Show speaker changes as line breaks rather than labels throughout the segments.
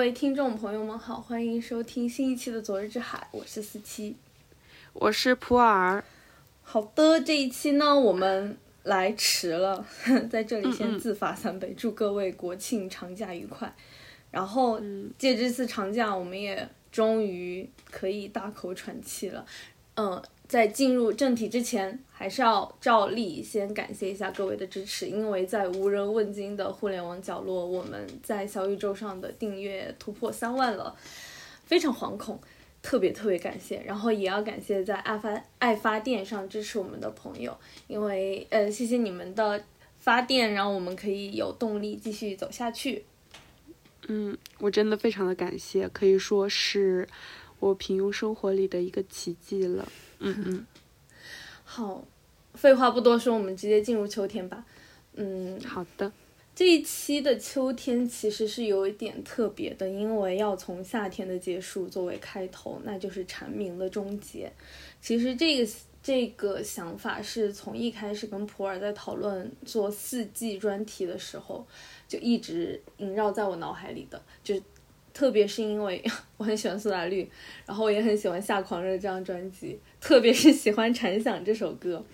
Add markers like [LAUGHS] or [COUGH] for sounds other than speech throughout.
位听众朋友们好，欢迎收听新一期的《昨日之海》，我是四七，
我是普洱。
好的，这一期呢，我们来迟了，[LAUGHS] 在这里先自罚三杯，祝各位国庆长假愉快。然后借这次长假，我们也终于可以大口喘气了。嗯，在进入正题之前，还是要照例先感谢一下各位的支持，因为在无人问津的互联网角落，我们在小宇宙上的订阅突破三万了，非常惶恐，特别特别感谢。然后也要感谢在爱发爱发电上支持我们的朋友，因为呃，谢谢你们的发电，让我们可以有动力继续走下去。
嗯，我真的非常的感谢，可以说是我平庸生活里的一个奇迹了。嗯嗯，
好，废话不多说，我们直接进入秋天吧。嗯，
好的。
这一期的秋天其实是有一点特别的，因为要从夏天的结束作为开头，那就是蝉鸣的终结。其实这个这个想法是从一开始跟普洱在讨论做四季专题的时候。就一直萦绕在我脑海里的，就是特别是因为 [LAUGHS] 我很喜欢苏打绿，然后我也很喜欢《夏狂热》这张专辑，特别是喜欢《禅想》这首歌，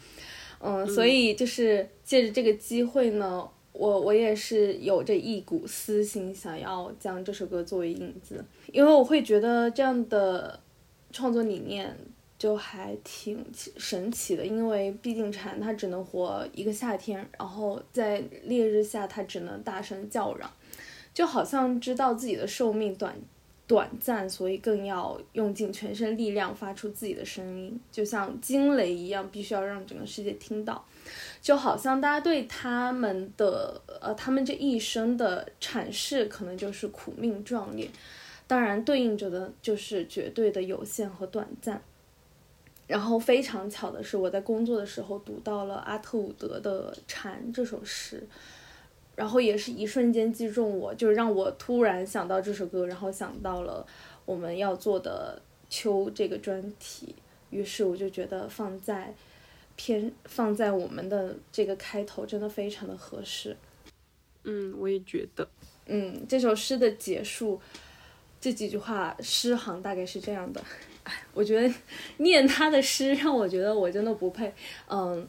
嗯，所以就是借着这个机会呢，我我也是有着一股私心，想要将这首歌作为引子，因为我会觉得这样的创作理念。就还挺神奇的，因为毕竟蝉它只能活一个夏天，然后在烈日下它只能大声叫嚷，就好像知道自己的寿命短短暂，所以更要用尽全身力量发出自己的声音，就像惊雷一样，必须要让整个世界听到。就好像大家对他们的呃，他们这一生的阐释，可能就是苦命壮烈，当然对应着的就是绝对的有限和短暂。然后非常巧的是，我在工作的时候读到了阿特伍德的《蝉》这首诗，然后也是一瞬间击中我，就让我突然想到这首歌，然后想到了我们要做的秋这个专题，于是我就觉得放在偏放在我们的这个开头真的非常的合适。
嗯，我也觉得。
嗯，这首诗的结束这几句话诗行大概是这样的。[LAUGHS] 我觉得念他的诗让我觉得我真的不配，嗯，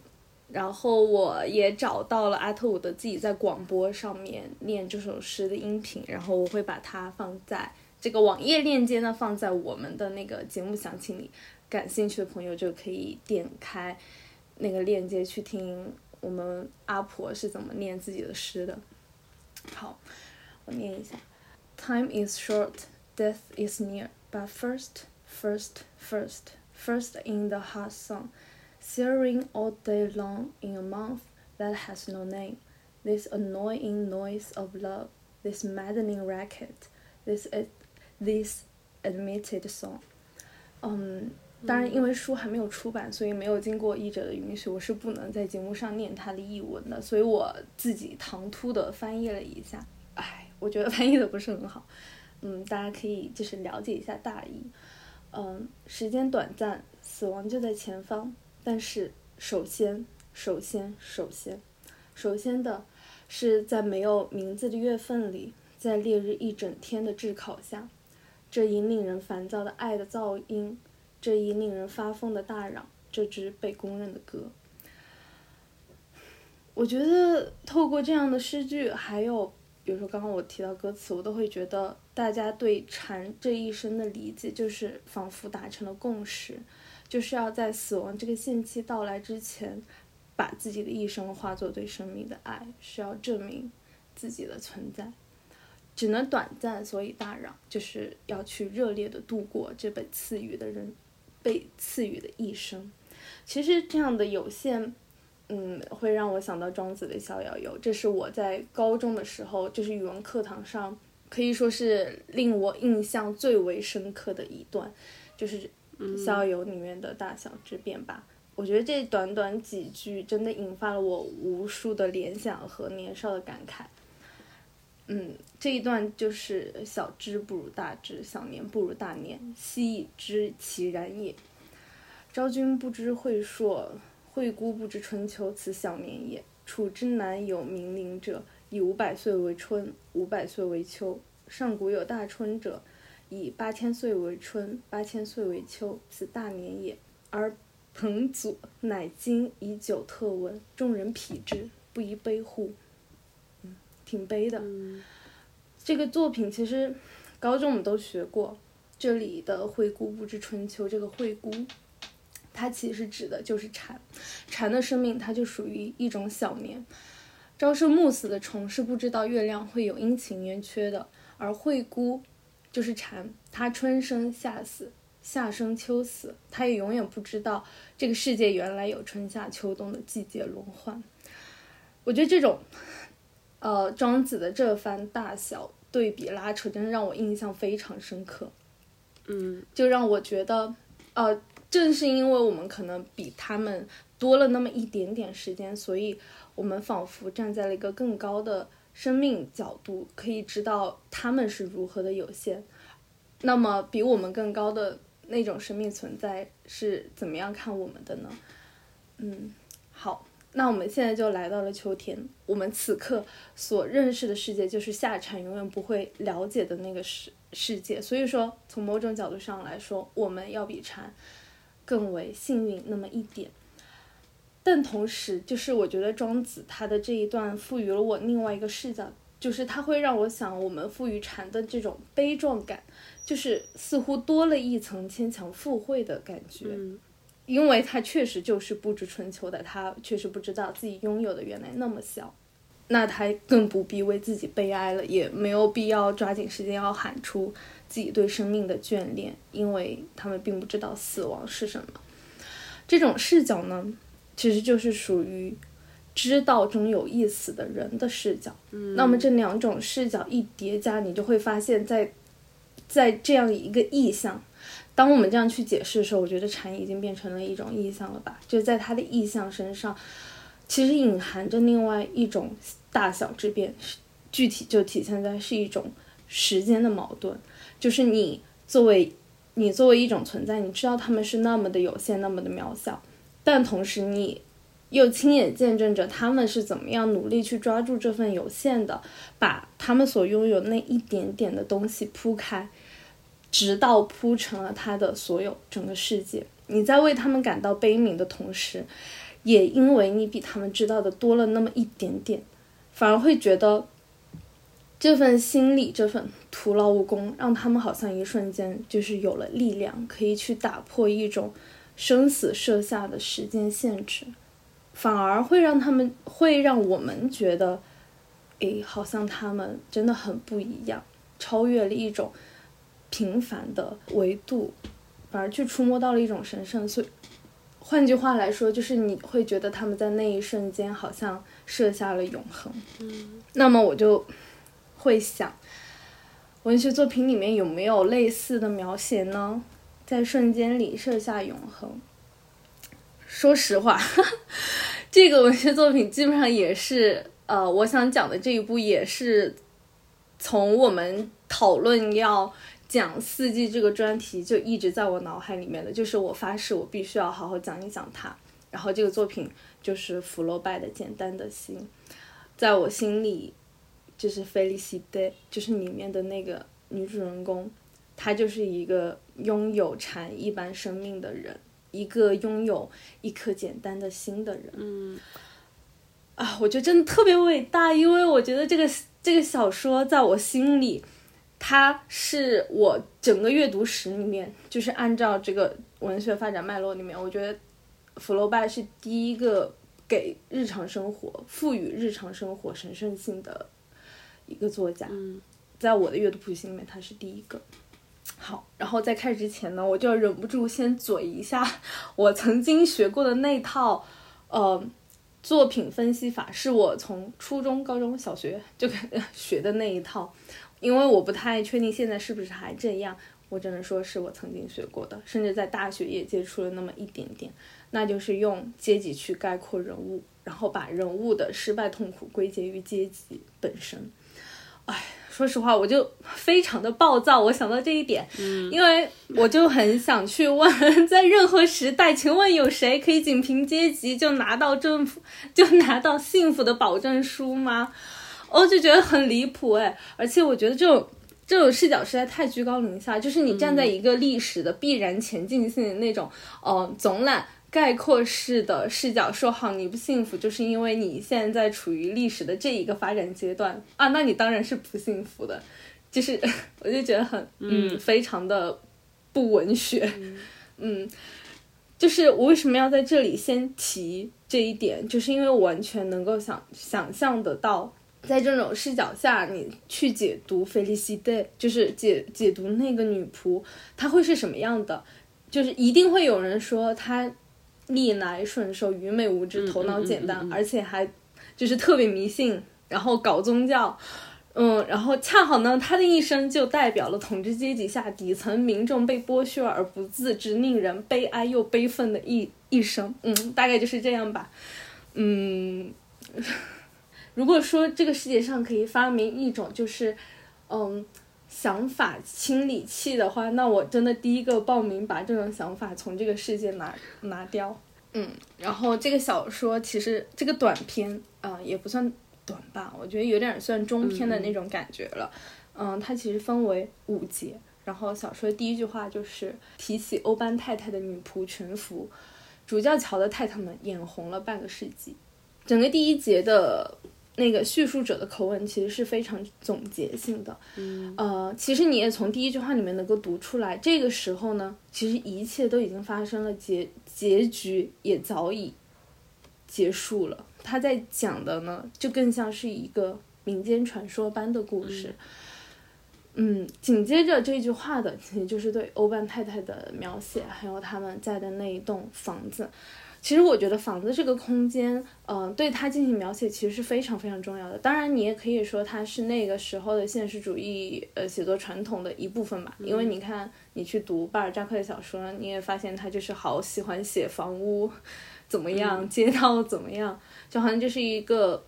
然后我也找到了阿特伍德自己在广播上面念这首诗的音频，然后我会把它放在这个网页链接呢，放在我们的那个节目详情里，感兴趣的朋友就可以点开那个链接去听我们阿婆是怎么念自己的诗的。好，我念一下：Time is short, death is near, but first. First, first, first in the hot sun, searing all day long in a month that has no name. This annoying noise of love, this maddening racket, this this admitted song. 嗯，当然，因为书还没有出版，所以没有经过译者的允许，我是不能在节目上念它的译文的，所以我自己唐突的翻译了一下。哎，我觉得翻译的不是很好。嗯，大家可以就是了解一下大意。嗯，时间短暂，死亡就在前方。但是，首先，首先，首先，首先的是在没有名字的月份里，在烈日一整天的炙烤下，这一令人烦躁的爱的噪音，这一令人发疯的大嚷，这支被公认的歌。我觉得透过这样的诗句，还有。比如说，刚刚我提到歌词，我都会觉得大家对蝉这一生的理解，就是仿佛达成了共识，就是要在死亡这个限期到来之前，把自己的一生化作对生命的爱，是要证明自己的存在，只能短暂，所以大嚷，就是要去热烈的度过这被赐予的人，被赐予的一生。其实这样的有限。嗯，会让我想到庄子的《逍遥游》，这是我在高中的时候，就是语文课堂上，可以说是令我印象最为深刻的一段，就是《逍遥游》里面的大小之辩吧。我觉得这短短几句，真的引发了我无数的联想和年少的感慨。嗯，这一段就是“小知不如大知，小年不如大年，昔已知其然也。昭君不知晦朔。”惠姑不知春秋，此小年也。处之南有冥灵者，以五百岁为春，五百岁为秋。上古有大春者，以八千岁为春，八千岁为秋，此大年也。而彭祖乃今以久特闻，众人匹之，不亦悲乎？嗯，挺悲的。这个作品其实高中我们都学过，这里的惠姑不知春秋，这个惠姑，它其实指的就是蝉，蝉的生命它就属于一种小年。朝生暮死的虫是不知道月亮会有阴晴圆缺的，而惠姑就是蝉，它春生夏死，夏生秋死，它也永远不知道这个世界原来有春夏秋冬的季节轮换。我觉得这种，呃，庄子的这番大小对比拉扯，真的让我印象非常深刻。
嗯，
就让我觉得，呃，正是因为我们可能比他们多了那么一点点时间，所以。我们仿佛站在了一个更高的生命角度，可以知道他们是如何的有限。那么，比我们更高的那种生命存在是怎么样看我们的呢？嗯，好，那我们现在就来到了秋天。我们此刻所认识的世界，就是夏蝉永远不会了解的那个世世界。所以说，从某种角度上来说，我们要比蝉更为幸运那么一点。但同时，就是我觉得庄子他的这一段赋予了我另外一个视角，就是他会让我想，我们赋予蝉的这种悲壮感，就是似乎多了一层牵强附会的感觉，因为他确实就是不知春秋的，他确实不知道自己拥有的原来那么小，那他更不必为自己悲哀了，也没有必要抓紧时间要喊出自己对生命的眷恋，因为他们并不知道死亡是什么。这种视角呢？其实就是属于知道中有意思的人的视角。
嗯，
那么这两种视角一叠加，你就会发现，在在这样一个意象，当我们这样去解释的时候，我觉得禅已经变成了一种意象了吧？就在他的意象身上，其实隐含着另外一种大小之变，具体就体现在是一种时间的矛盾，就是你作为你作为一种存在，你知道他们是那么的有限，那么的渺小。但同时，你又亲眼见证着他们是怎么样努力去抓住这份有限的，把他们所拥有那一点点的东西铺开，直到铺成了他的所有整个世界。你在为他们感到悲悯的同时，也因为你比他们知道的多了那么一点点，反而会觉得这份心理、这份徒劳无功，让他们好像一瞬间就是有了力量，可以去打破一种。生死设下的时间限制，反而会让他们会让我们觉得，诶，好像他们真的很不一样，超越了一种平凡的维度，反而去触摸到了一种神圣。所以，换句话来说，就是你会觉得他们在那一瞬间好像设下了永恒。
嗯，
那么我就会想，文学作品里面有没有类似的描写呢？在瞬间里设下永恒。说实话，[LAUGHS] 这个文学作品基本上也是，呃，我想讲的这一部也是从我们讨论要讲四季这个专题就一直在我脑海里面的，就是我发誓我必须要好好讲一讲它。然后这个作品就是福楼拜的《简单的心》，在我心里就是菲利西黛，就是里面的那个女主人公。她就是一个拥有蝉一般生命的人，一个拥有一颗简单的心的人。
嗯，
啊，我觉得真的特别伟大，因为我觉得这个这个小说在我心里，它是我整个阅读史里面，就是按照这个文学发展脉络里面，我觉得福楼拜是第一个给日常生活赋予日常生活神圣性的一个作家。
嗯，
在我的阅读谱系里面，他是第一个。好，然后在开始之前呢，我就忍不住先嘴一下 [LAUGHS] 我曾经学过的那套，呃，作品分析法，是我从初中、高中小学就学的那一套，因为我不太确定现在是不是还这样，我只能说是我曾经学过的，甚至在大学也接触了那么一点点，那就是用阶级去概括人物，然后把人物的失败痛苦归结于阶级本身，哎。说实话，我就非常的暴躁。我想到这一点，因为我就很想去问，[LAUGHS] 在任何时代，请问有谁可以仅凭阶级就拿到政府就拿到幸福的保证书吗？我就觉得很离谱哎！而且我觉得这种这种视角实在太居高临下，就是你站在一个历史的必然前进性的那种，呃，总览概括式的视角说好你不幸福，就是因为你现在处于历史的这一个发展阶段啊，那你当然是不幸福的。就是 [LAUGHS] 我就觉得很嗯，非常的不文学，嗯，就是我为什么要在这里先提这一点，就是因为我完全能够想想象得到。在这种视角下，你去解读菲利西黛，就是解解读那个女仆，她会是什么样的？就是一定会有人说她逆来顺受、愚昧无知、头脑简单，而且还就是特别迷信，然后搞宗教，嗯，然后恰好呢，他的一生就代表了统治阶级下底层民众被剥削而不自知、令人悲哀又悲愤的一一生。嗯，大概就是这样吧。嗯。[LAUGHS] 如果说这个世界上可以发明一种就是，嗯，想法清理器的话，那我真的第一个报名把这种想法从这个世界拿拿掉。嗯，然后这个小说其实这个短篇啊也不算短吧，我觉得有点算中篇的那种感觉了。嗯，它其实分为五节，然后小说第一句话就是提起欧班太太的女仆全服，主教桥的太太们眼红了半个世纪。整个第一节的。那个叙述者的口吻其实是非常总结性的，
嗯，
呃，其实你也从第一句话里面能够读出来，这个时候呢，其实一切都已经发生了，结结局也早已结束了。他在讲的呢，就更像是一个民间传说般的故事。嗯，紧接着这句话的，其实就是对欧班太太的描写，还有他们在的那一栋房子。其实我觉得房子这个空间，嗯，对它进行描写其实是非常非常重要的。当然，你也可以说它是那个时候的现实主义呃写作传统的一部分吧。因为你看，你去读巴尔扎克的小说，你也发现他就是好喜欢写房屋怎么样，街道怎么样，就好像就是一个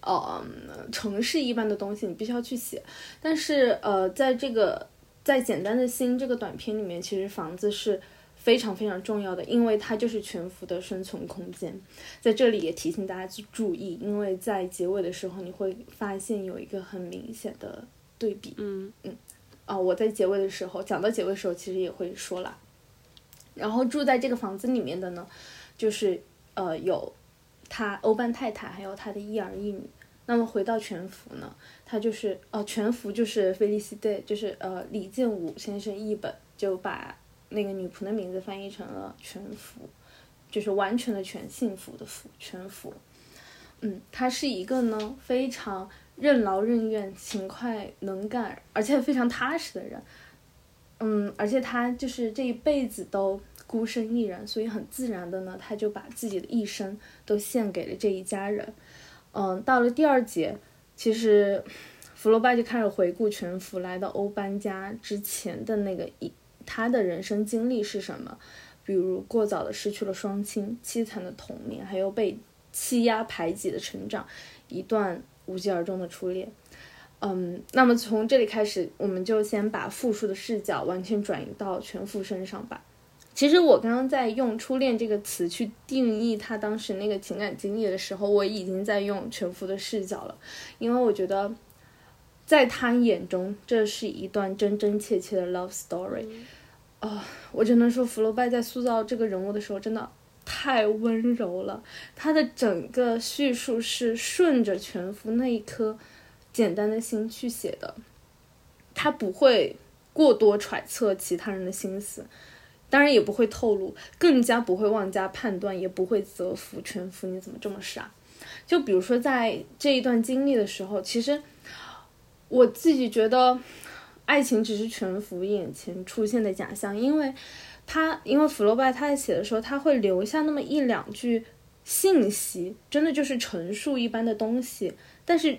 呃城市一般的东西，你必须要去写。但是呃，在这个在简单的心这个短片里面，其实房子是。非常非常重要的，因为它就是全服的生存空间。在这里也提醒大家去注意，因为在结尾的时候你会发现有一个很明显的对比。
嗯
嗯，哦，我在结尾的时候讲到结尾的时候，其实也会说了。然后住在这个房子里面的呢，就是呃有他欧班太太，还有他的一儿一女。那么回到全福呢，他就是呃全福就是菲利西对，就是呃李建武先生译本就把。那个女仆的名字翻译成了全福，就是完全的全幸福的福全福。嗯，他是一个呢非常任劳任怨、勤快能干，而且非常踏实的人。嗯，而且他就是这一辈子都孤身一人，所以很自然的呢，他就把自己的一生都献给了这一家人。嗯，到了第二节，其实 [SNIFFS] 福楼拜就开始回顾全福来到欧班家之前的那个一。他的人生经历是什么？比如过早的失去了双亲，凄惨的童年，还有被欺压排挤的成长，一段无疾而终的初恋。嗯，那么从这里开始，我们就先把复述的视角完全转移到全福身上吧。其实我刚刚在用“初恋”这个词去定义他当时那个情感经历的时候，我已经在用全福的视角了，因为我觉得。在他眼中，这是一段真真切切的 love story，哦，我只能说，福楼拜在塑造这个人物的时候，真的太温柔了。他的整个叙述是顺着全福那一颗简单的心去写的，他不会过多揣测其他人的心思，当然也不会透露，更加不会妄加判断，也不会责服全福你怎么这么傻。就比如说在这一段经历的时候，其实。我自己觉得，爱情只是全福眼前出现的假象，因为他，因为福楼拜他在写的时候，他会留下那么一两句信息，真的就是陈述一般的东西，但是，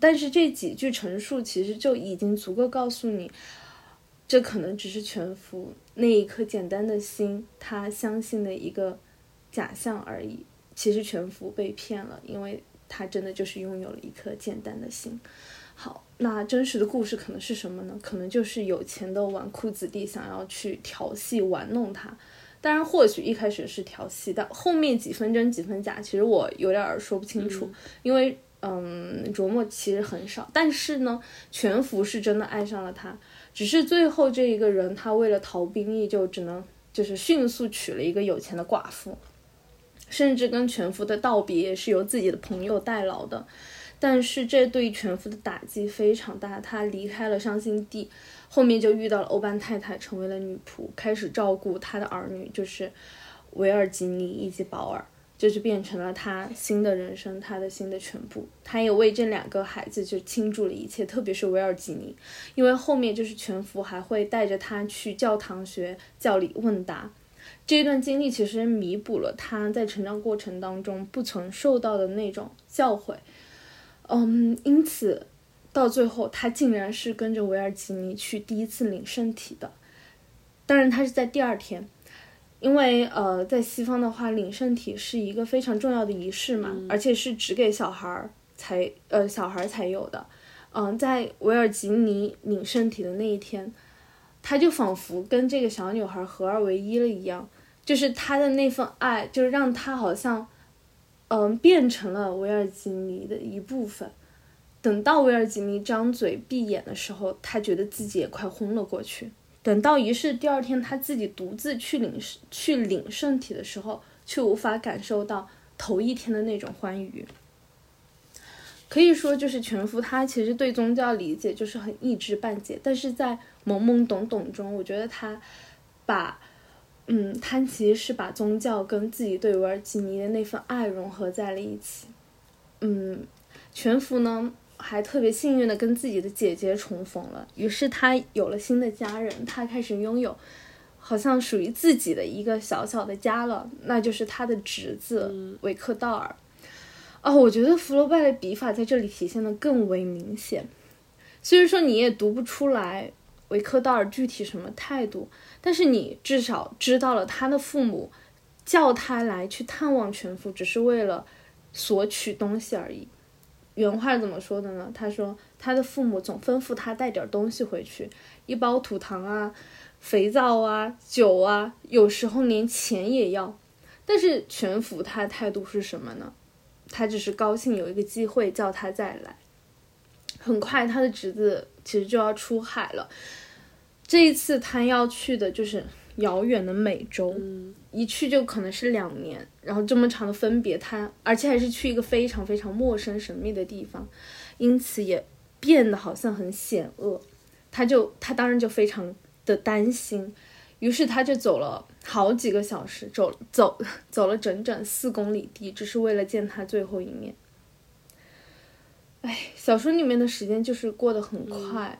但是这几句陈述其实就已经足够告诉你，这可能只是全福那一颗简单的心，他相信的一个假象而已。其实全福被骗了，因为他真的就是拥有了一颗简单的心。好。那真实的故事可能是什么呢？可能就是有钱的纨绔子弟想要去调戏玩弄他，当然或许一开始是调戏，但后面几分真几分假，其实我有点说不清楚。因为嗯，琢磨其实很少。但是呢，全福是真的爱上了他，只是最后这一个人他为了逃兵役，就只能就是迅速娶了一个有钱的寡妇，甚至跟全福的道别也是由自己的朋友代劳的。但是这对全福的打击非常大，他离开了伤心地，后面就遇到了欧班太太，成为了女仆，开始照顾他的儿女，就是维尔吉尼以及保尔，就是变成了他新的人生，他的新的全部。他也为这两个孩子就倾注了一切，特别是维尔吉尼，因为后面就是全福还会带着他去教堂学教理问答，这一段经历其实弥补了他在成长过程当中不曾受到的那种教诲。嗯，因此，到最后他竟然是跟着维尔吉尼去第一次领圣体的。当然，他是在第二天，因为呃，在西方的话，领圣体是一个非常重要的仪式嘛，而且是只给小孩儿才呃小孩儿才有的。嗯，在维尔吉尼领圣体的那一天，他就仿佛跟这个小女孩合二为一了一样，就是他的那份爱，就是让他好像。嗯，变成了维尔吉尼的一部分。等到维尔吉尼张嘴闭眼的时候，他觉得自己也快昏了过去。等到仪式第二天，他自己独自去领去领圣体的时候，却无法感受到头一天的那种欢愉。可以说，就是全福他其实对宗教理解就是很一知半解，但是在懵懵懂懂中，我觉得他把。嗯，他其实是把宗教跟自己对维尔吉尼的那份爱融合在了一起。嗯，全福呢还特别幸运的跟自己的姐姐重逢了，于是他有了新的家人，他开始拥有好像属于自己的一个小小的家了，那就是他的侄子维克道尔。哦，我觉得福楼拜的笔法在这里体现的更为明显，虽然说你也读不出来维克道尔具体什么态度。但是你至少知道了他的父母叫他来去探望全福，只是为了索取东西而已。原话怎么说的呢？他说他的父母总吩咐他带点东西回去，一包土糖啊、肥皂啊、酒啊，有时候连钱也要。但是全福他的态度是什么呢？他只是高兴有一个机会叫他再来。很快他的侄子其实就要出海了。这一次他要去的就是遥远的美洲，一去就可能是两年，然后这么长的分别，他而且还是去一个非常非常陌生神秘的地方，因此也变得好像很险恶，他就他当然就非常的担心，于是他就走了好几个小时，走走 [LAUGHS] 走了整整四公里地，只是为了见他最后一面。哎，小说里面的时间就是过得很快。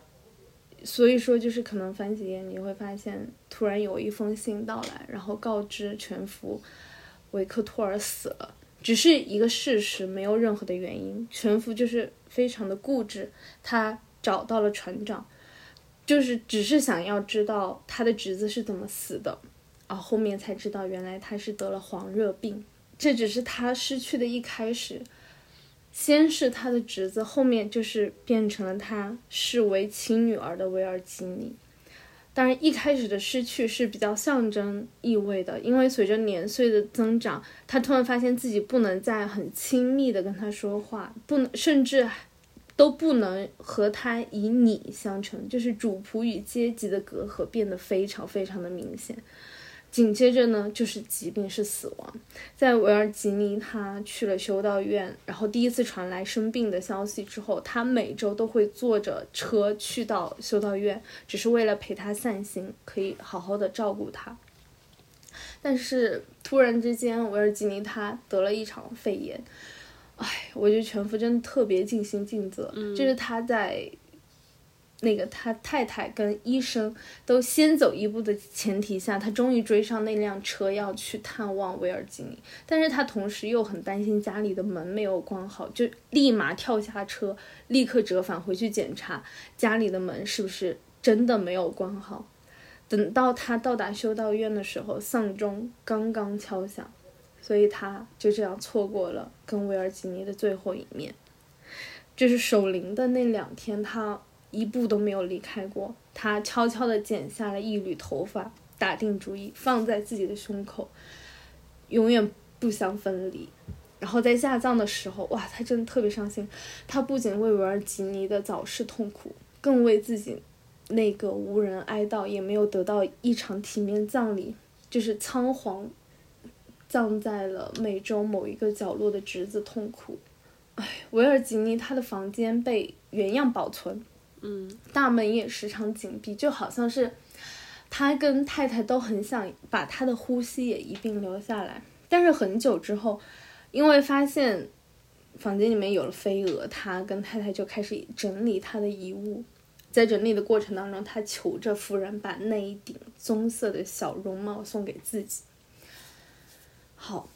所以说，就是可能翻几页，你会发现突然有一封信到来，然后告知全福维克托尔死了，只是一个事实，没有任何的原因。全福就是非常的固执，他找到了船长，就是只是想要知道他的侄子是怎么死的，啊，后面才知道原来他是得了黄热病，这只是他失去的一开始。先是他的侄子，后面就是变成了他视为亲女儿的维尔吉尼。当然，一开始的失去是比较象征意味的，因为随着年岁的增长，他突然发现自己不能再很亲密的跟他说话，不能，甚至都不能和他以你相称，就是主仆与阶级的隔阂变得非常非常的明显。紧接着呢，就是疾病是死亡。在维尔吉尼他去了修道院，然后第一次传来生病的消息之后，他每周都会坐着车去到修道院，只是为了陪他散心，可以好好的照顾他。但是突然之间，维尔吉尼他得了一场肺炎，哎，我觉得全福真的特别尽心尽责，就是他在。那个他太太跟医生都先走一步的前提下，他终于追上那辆车要去探望威尔吉尼，但是他同时又很担心家里的门没有关好，就立马跳下车，立刻折返回去检查家里的门是不是真的没有关好。等到他到达修道院的时候，丧钟刚刚敲响，所以他就这样错过了跟威尔吉尼的最后一面。就是守灵的那两天，他。一步都没有离开过。他悄悄地剪下了一缕头发，打定主意放在自己的胸口，永远不相分离。然后在下葬的时候，哇，他真的特别伤心。他不仅为维尔吉尼的早逝痛苦，更为自己那个无人哀悼也没有得到一场体面葬礼，就是仓皇葬在了美洲某一个角落的侄子痛苦。哎，维尔吉尼他的房间被原样保存，
嗯，
大门也时常紧闭，就好像是他跟太太都很想把他的呼吸也一并留下来。但是很久之后，因为发现房间里面有了飞蛾，他跟太太就开始整理他的遗物。在整理的过程当中，他求着夫人把那一顶棕色的小绒帽送给自己。好。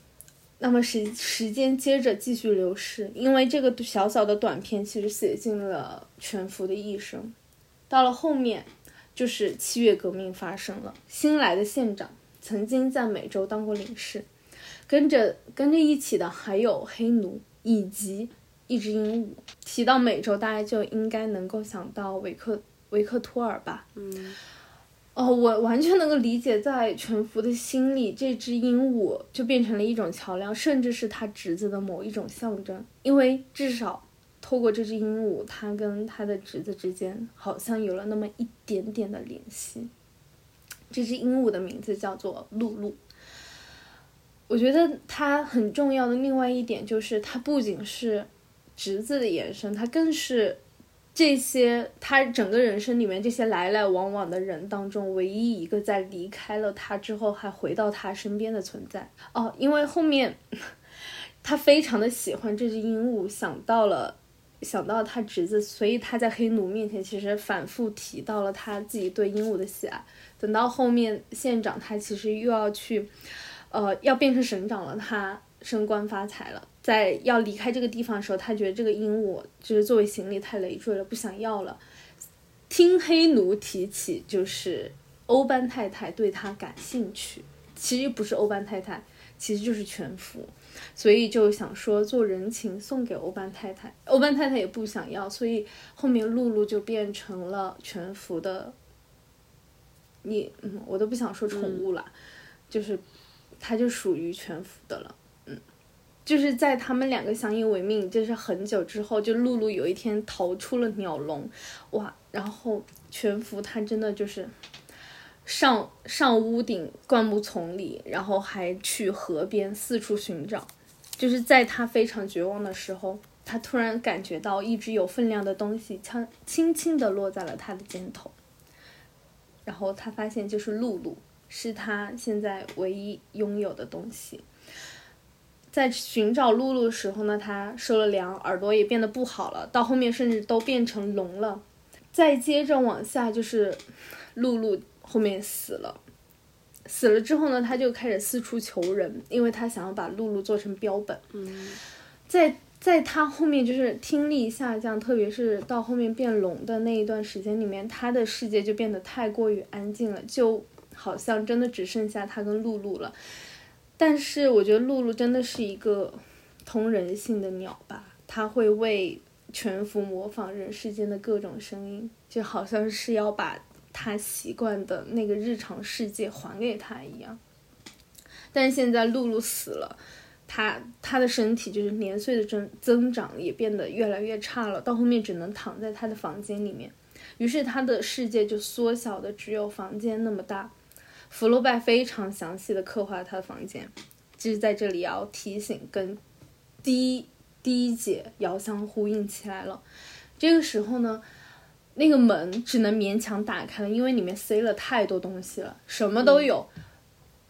那么时时间接着继续流逝，因为这个小小的短片其实写进了全福的一生。到了后面，就是七月革命发生了，新来的县长曾经在美洲当过领事，跟着跟着一起的还有黑奴以及一只鹦鹉。提到美洲，大家就应该能够想到维克维克托尔吧？
嗯。
哦，我完全能够理解，在全福的心里，这只鹦鹉就变成了一种桥梁，甚至是他侄子的某一种象征。因为至少透过这只鹦鹉，他跟他的侄子之间好像有了那么一点点的联系。这只鹦鹉的名字叫做露露。我觉得它很重要的另外一点就是，它不仅是侄子的延伸，它更是。这些他整个人生里面这些来来往往的人当中，唯一一个在离开了他之后还回到他身边的存在哦，因为后面他非常的喜欢这只鹦鹉，想到了想到他侄子，所以他在黑奴面前其实反复提到了他自己对鹦鹉的喜爱。等到后面县长他其实又要去，呃，要变成省长了，他升官发财了。在要离开这个地方的时候，他觉得这个鹦鹉就是作为行李太累赘了，不想要了。听黑奴提起，就是欧班太太对他感兴趣，其实不是欧班太太，其实就是全福，所以就想说做人情送给欧班太太。欧班太太也不想要，所以后面露露就变成了全福的，你嗯，我都不想说宠物了，就是它就属于全福的了。就是在他们两个相依为命，就是很久之后，就露露有一天逃出了鸟笼，哇！然后全福他真的就是上上屋顶灌木丛里，然后还去河边四处寻找。就是在他非常绝望的时候，他突然感觉到一只有分量的东西轻轻轻地落在了他的肩头，然后他发现就是露露，是他现在唯一拥有的东西。在寻找露露的时候呢，他受了凉，耳朵也变得不好了，到后面甚至都变成聋了。再接着往下就是，露露后面死了，死了之后呢，他就开始四处求人，因为他想要把露露做成标本。
嗯，
在在他后面就是听力下降，特别是到后面变聋的那一段时间里面，他的世界就变得太过于安静了，就好像真的只剩下他跟露露了。但是我觉得露露真的是一个通人性的鸟吧，它会为全服模仿人世间的各种声音，就好像是要把它习惯的那个日常世界还给他一样。但是现在露露死了，他他的身体就是年岁的增增长也变得越来越差了，到后面只能躺在他的房间里面，于是他的世界就缩小的只有房间那么大。福楼拜非常详细的刻画他的房间，就是在这里要提醒，跟第一第一节遥相呼应起来了。这个时候呢，那个门只能勉强打开了，因为里面塞了太多东西了，什么都有，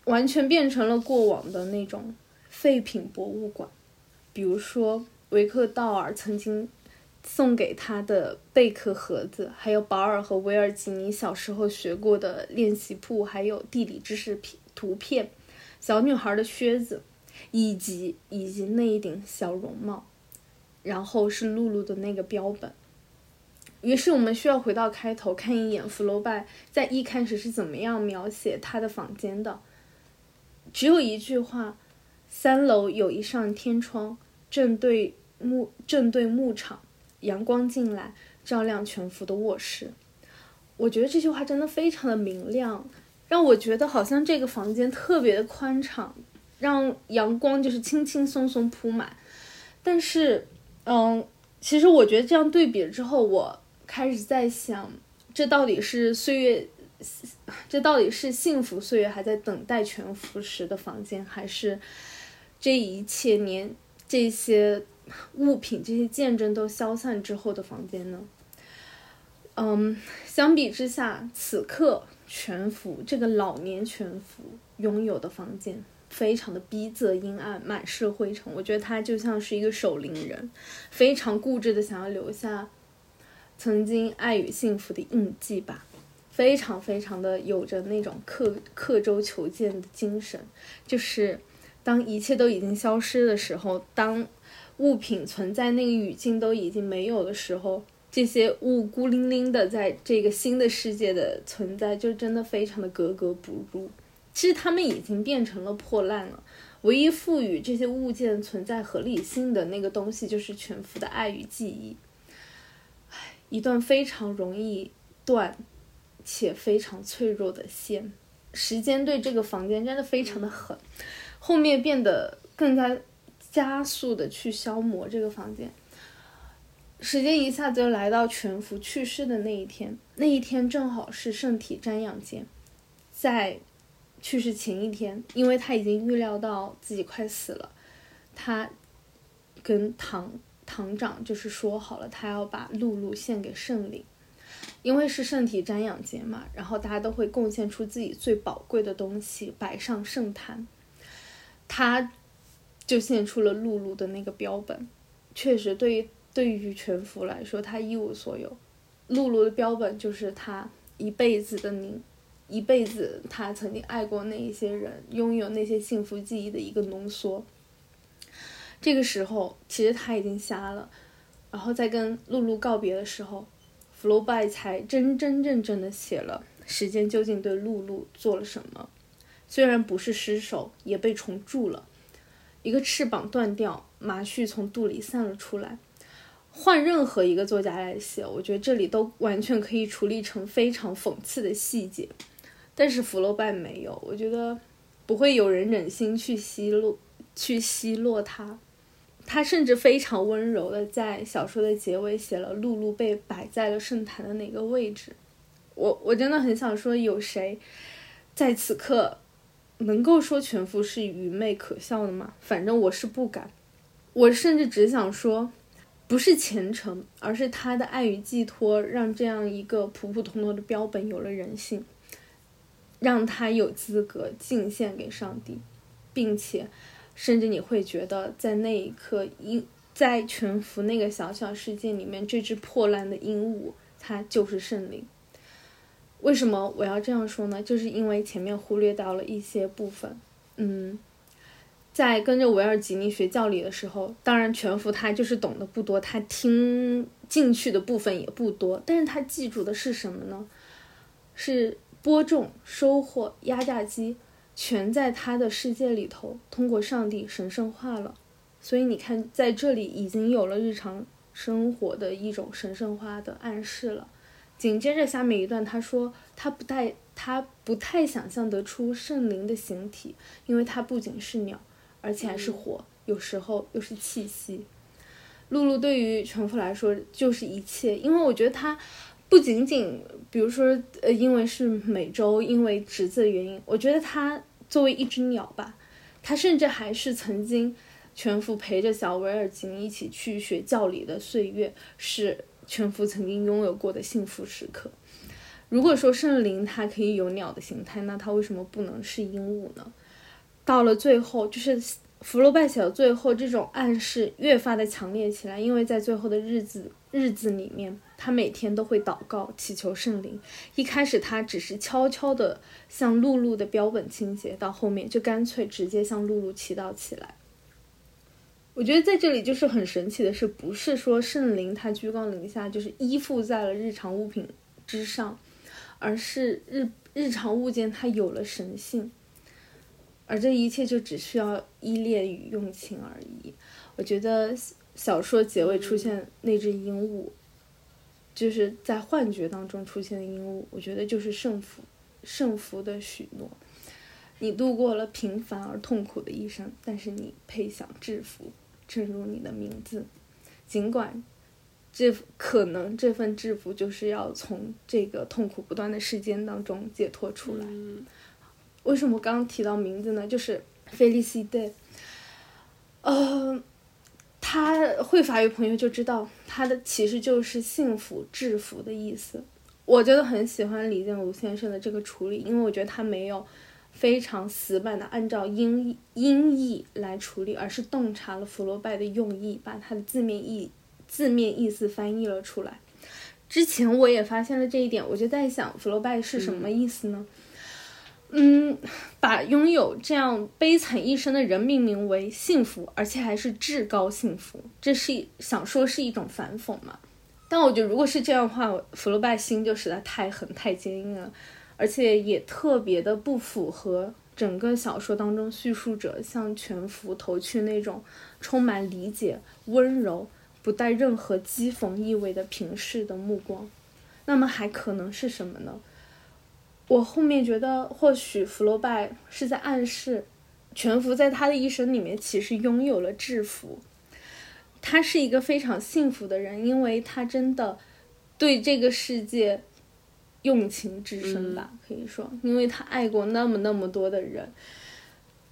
完全变成了过往的那种废品博物馆。比如说维克道尔曾经。送给他的贝壳盒子，还有保尔和维尔吉尼小时候学过的练习簿，还有地理知识片图片，小女孩的靴子，以及以及那一顶小绒帽，然后是露露的那个标本。于是我们需要回到开头看一眼福楼拜在一开始是怎么样描写他的房间的，只有一句话：三楼有一扇天窗，正对牧正对牧场。阳光进来，照亮全幅的卧室。我觉得这句话真的非常的明亮，让我觉得好像这个房间特别的宽敞，让阳光就是轻轻松松铺满。但是，嗯，其实我觉得这样对比了之后，我开始在想，这到底是岁月，这到底是幸福岁月还在等待全服时的房间，还是这一切年这些物品、这些见证都消散之后的房间呢？嗯，相比之下，此刻全福这个老年全福拥有的房间非常的逼仄阴暗，满是灰尘。我觉得他就像是一个守灵人，非常固执的想要留下曾经爱与幸福的印记吧，非常非常的有着那种刻刻舟求剑的精神。就是当一切都已经消失的时候，当物品存在那个语境都已经没有的时候。这些物孤零零的在这个新的世界的存在，就真的非常的格格不入。其实他们已经变成了破烂了，唯一赋予这些物件存在合理性的那个东西，就是全幅的爱与记忆。唉，一段非常容易断且非常脆弱的线。时间对这个房间真的非常的狠，后面变得更加加速的去消磨这个房间。时间一下子就来到全福去世的那一天，那一天正好是圣体瞻仰节。在去世前一天，因为他已经预料到自己快死了，他跟堂堂长就是说好了，他要把露露献给圣灵，因为是圣体瞻仰节嘛，然后大家都会贡献出自己最宝贵的东西摆上圣坛，他就献出了露露的那个标本，确实对于。对于全福来说，他一无所有。露露的标本就是他一辈子的凝，一辈子他曾经爱过那一些人，拥有那些幸福记忆的一个浓缩。这个时候，其实他已经瞎了。然后在跟露露告别的时候，福楼拜才真真正正的写了时间究竟对露露做了什么。虽然不是失手，也被虫蛀了，一个翅膀断掉，麻絮从肚里散了出来。换任何一个作家来写，我觉得这里都完全可以处理成非常讽刺的细节，但是福楼拜没有，我觉得不会有人忍心去奚落，去奚落他。他甚至非常温柔的在小说的结尾写了露露被摆在了圣坛的哪个位置。我我真的很想说，有谁在此刻能够说全福是愚昧可笑的吗？反正我是不敢。我甚至只想说。不是虔诚，而是他的爱与寄托，让这样一个普普通通的标本有了人性，让他有资格敬献给上帝，并且，甚至你会觉得，在那一刻，因在全服那个小小世界里面，这只破烂的鹦鹉，它就是圣灵。为什么我要这样说呢？就是因为前面忽略到了一些部分，嗯。在跟着维尔吉尼学教理的时候，当然全福他就是懂得不多，他听进去的部分也不多，但是他记住的是什么呢？是播种、收获、压榨机，全在他的世界里头，通过上帝神圣化了。所以你看，在这里已经有了日常生活的一种神圣化的暗示了。紧接着下面一段，他说他不太他不太想象得出圣灵的形体，因为它不仅是鸟。而且还是火，有时候又是气息。露露对于全福来说就是一切，因为我觉得他不仅仅，比如说，呃，因为是美洲，因为侄子的原因，我觉得他作为一只鸟吧，他甚至还是曾经全福陪着小维尔琴一起去学教理的岁月，是全福曾经拥有过的幸福时刻。如果说圣灵它可以有鸟的形态，那它为什么不能是鹦鹉呢？到了最后，就是福楼拜写到最后，这种暗示越发的强烈起来。因为在最后的日子日子里面，他每天都会祷告祈求圣灵。一开始他只是悄悄的向露露的标本倾斜，到后面就干脆直接向露露祈祷起来。我觉得在这里就是很神奇的是，不是说圣灵他居高临下，就是依附在了日常物品之上，而是日日常物件它有了神性。而这一切就只需要依恋与用情而已。我觉得小说结尾出现那只鹦鹉，就是在幻觉当中出现的鹦鹉，我觉得就是圣福，圣福的许诺。你度过了平凡而痛苦的一生，但是你配享制服，正如你的名字。尽管这可能这份制服就是要从这个痛苦不断的时间当中解脱出来。为什么刚刚提到名字呢？就是菲利西戴。呃，他会法语朋友就知道，他的其实就是幸福制服的意思。我觉得很喜欢李建儒先生的这个处理，因为我觉得他没有非常死板的按照音音译来处理，而是洞察了福楼拜的用意，把他的字面意字面意思翻译了出来。之前我也发现了这一点，我就在想，福楼拜是什么意思呢？嗯，把拥有这样悲惨一生的人命名为幸福，而且还是至高幸福，这是想说是一种反讽嘛？但我觉得，如果是这样的话，福楼拜心就实在太狠、太坚硬了，而且也特别的不符合整个小说当中叙述者向全福投去那种充满理解、温柔、不带任何讥讽意味的平视的目光。那么还可能是什么呢？我后面觉得，或许福楼拜是在暗示，全福在他的一生里面其实拥有了制服。他是一个非常幸福的人，因为他真的对这个世界用情至深吧，可以说，因为他爱过那么那么多的人，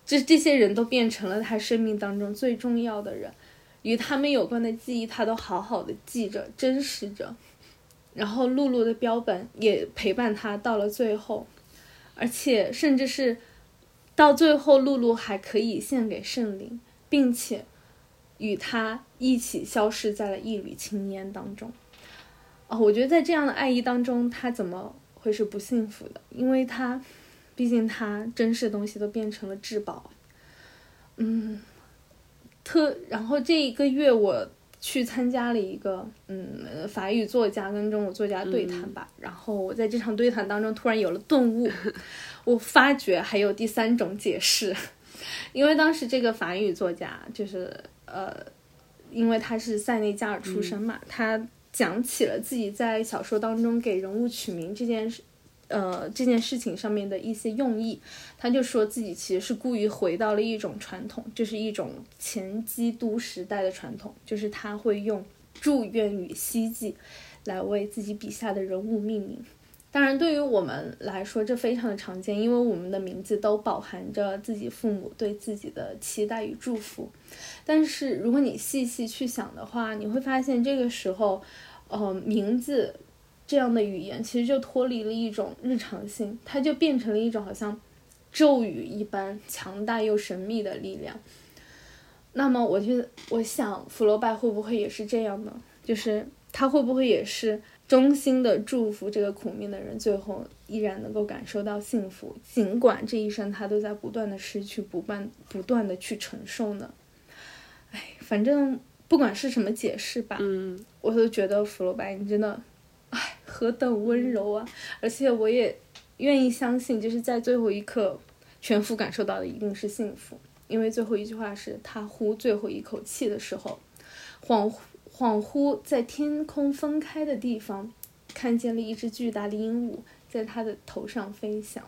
这这些人都变成了他生命当中最重要的人，与他们有关的记忆，他都好好的记着、珍视着。然后露露的标本也陪伴他到了最后，而且甚至是到最后，露露还可以献给圣灵，并且。与他一起消失在了一缕青烟当中，哦，我觉得在这样的爱意当中，他怎么会是不幸福的？因为他，毕竟他珍视的东西都变成了至宝。嗯，特然后这一个月我去参加了一个嗯法语作家跟中国作家对谈吧，然后我在这场对谈当中突然有了顿悟，[LAUGHS] 我发觉还有第三种解释，[LAUGHS] 因为当时这个法语作家就是。呃，因为他是塞内加尔出生嘛，他讲起了自己在小说当中给人物取名这件事，呃，这件事情上面的一些用意。他就说自己其实是故意回到了一种传统，就是一种前基督时代的传统，就是他会用祝愿与希冀来为自己笔下的人物命名。当然，对于我们来说，这非常的常见，因为我们的名字都饱含着自己父母对自己的期待与祝福。但是，如果你细细去想的话，你会发现这个时候，呃，名字这样的语言其实就脱离了一种日常性，它就变成了一种好像咒语一般强大又神秘的力量。那么，我就我想，福楼拜会不会也是这样呢？就是他会不会也是？衷心的祝福这个苦命的人，最后依然能够感受到幸福，尽管这一生他都在不断的失去，不断不断的去承受呢。哎，反正不管是什么解释吧，
嗯，
我都觉得福楼拜你真的，哎，何等温柔啊！而且我也愿意相信，就是在最后一刻，全福感受到的一定是幸福，因为最后一句话是他呼最后一口气的时候，恍惚。恍惚在天空分开的地方，看见了一只巨大的鹦鹉在他的头上飞翔。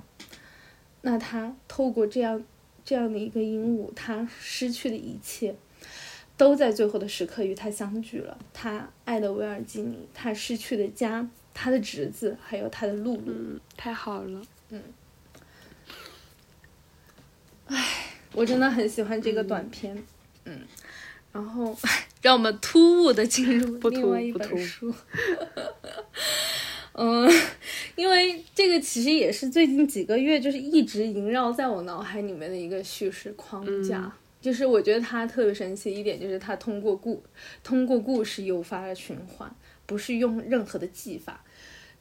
那他透过这样这样的一个鹦鹉，他失去的一切，都在最后的时刻与他相聚了。他爱的维尔基尼，他失去的家，他的侄子，还有他的露露。
嗯，太好了。
嗯。唉，我真的很喜欢这个短片。嗯。然后。[LAUGHS] 让我们突兀的进入另外一本书，[LAUGHS] 嗯，因为这个其实也是最近几个月就是一直萦绕在我脑海里面的一个叙事框架，就是我觉得它特别神奇一点，就是它通过故通过故事诱发了循环，不是用任何的技法，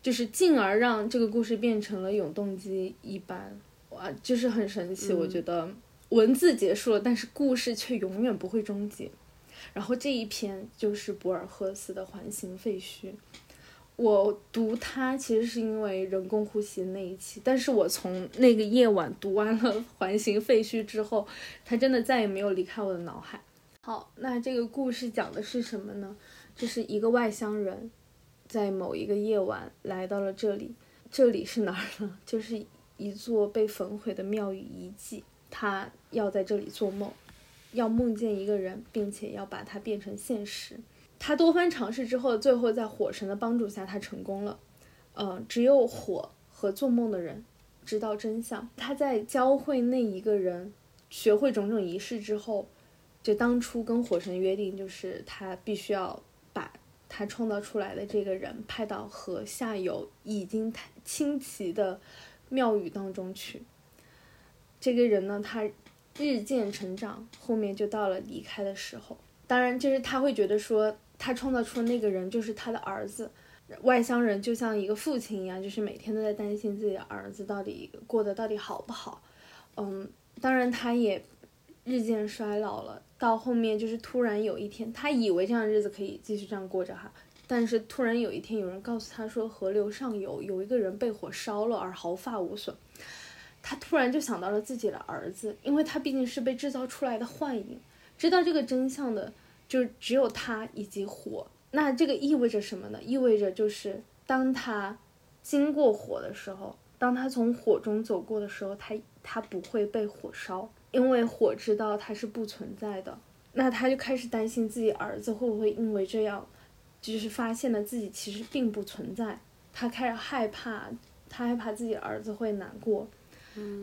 就是进而让这个故事变成了永动机一般，哇，就是很神奇。我觉得文字结束了，但是故事却永远不会终结。然后这一篇就是博尔赫斯的《环形废墟》，我读它其实是因为人工呼吸那一期，但是我从那个夜晚读完了《环形废墟》之后，它真的再也没有离开我的脑海。好，那这个故事讲的是什么呢？就是一个外乡人，在某一个夜晚来到了这里，这里是哪儿呢？就是一座被焚毁的庙宇遗迹，他要在这里做梦，要梦见一个人，并且要把它变成现实。他多番尝试之后，最后在火神的帮助下，他成功了。嗯，只有火和做梦的人知道真相。他在教会那一个人学会种种仪式之后，就当初跟火神约定，就是他必须要把他创造出来的这个人派到河下游已经清奇的庙宇当中去。这个人呢，他日渐成长，后面就到了离开的时候。当然，就是他会觉得说，他创造出的那个人就是他的儿子。外乡人就像一个父亲一样，就是每天都在担心自己的儿子到底过得到底好不好。嗯，当然他也日渐衰老了。到后面就是突然有一天，他以为这样日子可以继续这样过着哈，但是突然有一天，有人告诉他说，河流上游有一个人被火烧了而毫发无损。他突然就想到了自己的儿子，因为他毕竟是被制造出来的幻影，知道这个真相的就只有他以及火。那这个意味着什么呢？意味着就是当他经过火的时候，当他从火中走过的时候，他他不会被火烧，因为火知道他是不存在的。那他就开始担心自己儿子会不会因为这样，就是发现了自己其实并不存在。他开始害怕，他害怕自己儿子会难过。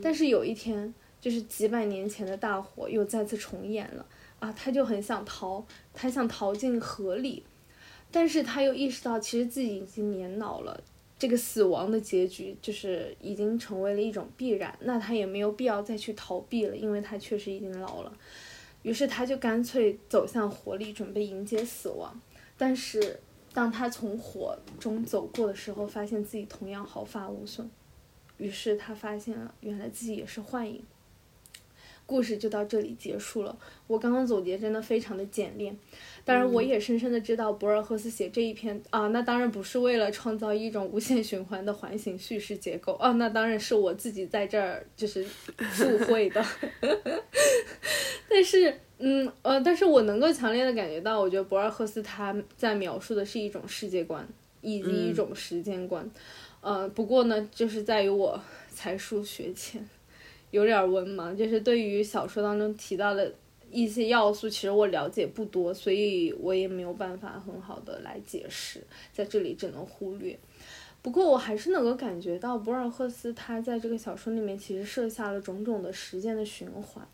但是有一天，就是几百年前的大火又再次重演了啊！他就很想逃，他想逃进河里。但是他又意识到，其实自己已经年老了，这个死亡的结局就是已经成为了一种必然。那他也没有必要再去逃避了，因为他确实已经老了。于是他就干脆走向火里，准备迎接死亡。但是当他从火中走过的时候，发现自己同样毫发无损。于是他发现了，原来自己也是幻影。故事就到这里结束了。我刚刚总结真的非常的简练。当然，我也深深的知道博尔赫斯写这一篇啊，那当然不是为了创造一种无限循环的环形叙事结构啊，那当然是我自己在这儿就是附会的。[LAUGHS] 但是，嗯呃，但是我能够强烈的感觉到，我觉得博尔赫斯他在描述的是一种世界观以及一种时间观。呃，不过呢，就是在于我才疏学浅，有点文盲，就是对于小说当中提到的。一些要素其实我了解不多，所以我也没有办法很好的来解释，在这里只能忽略。不过我还是能够感觉到博尔赫斯他在这个小说里面其实设下了种种的时间的循环。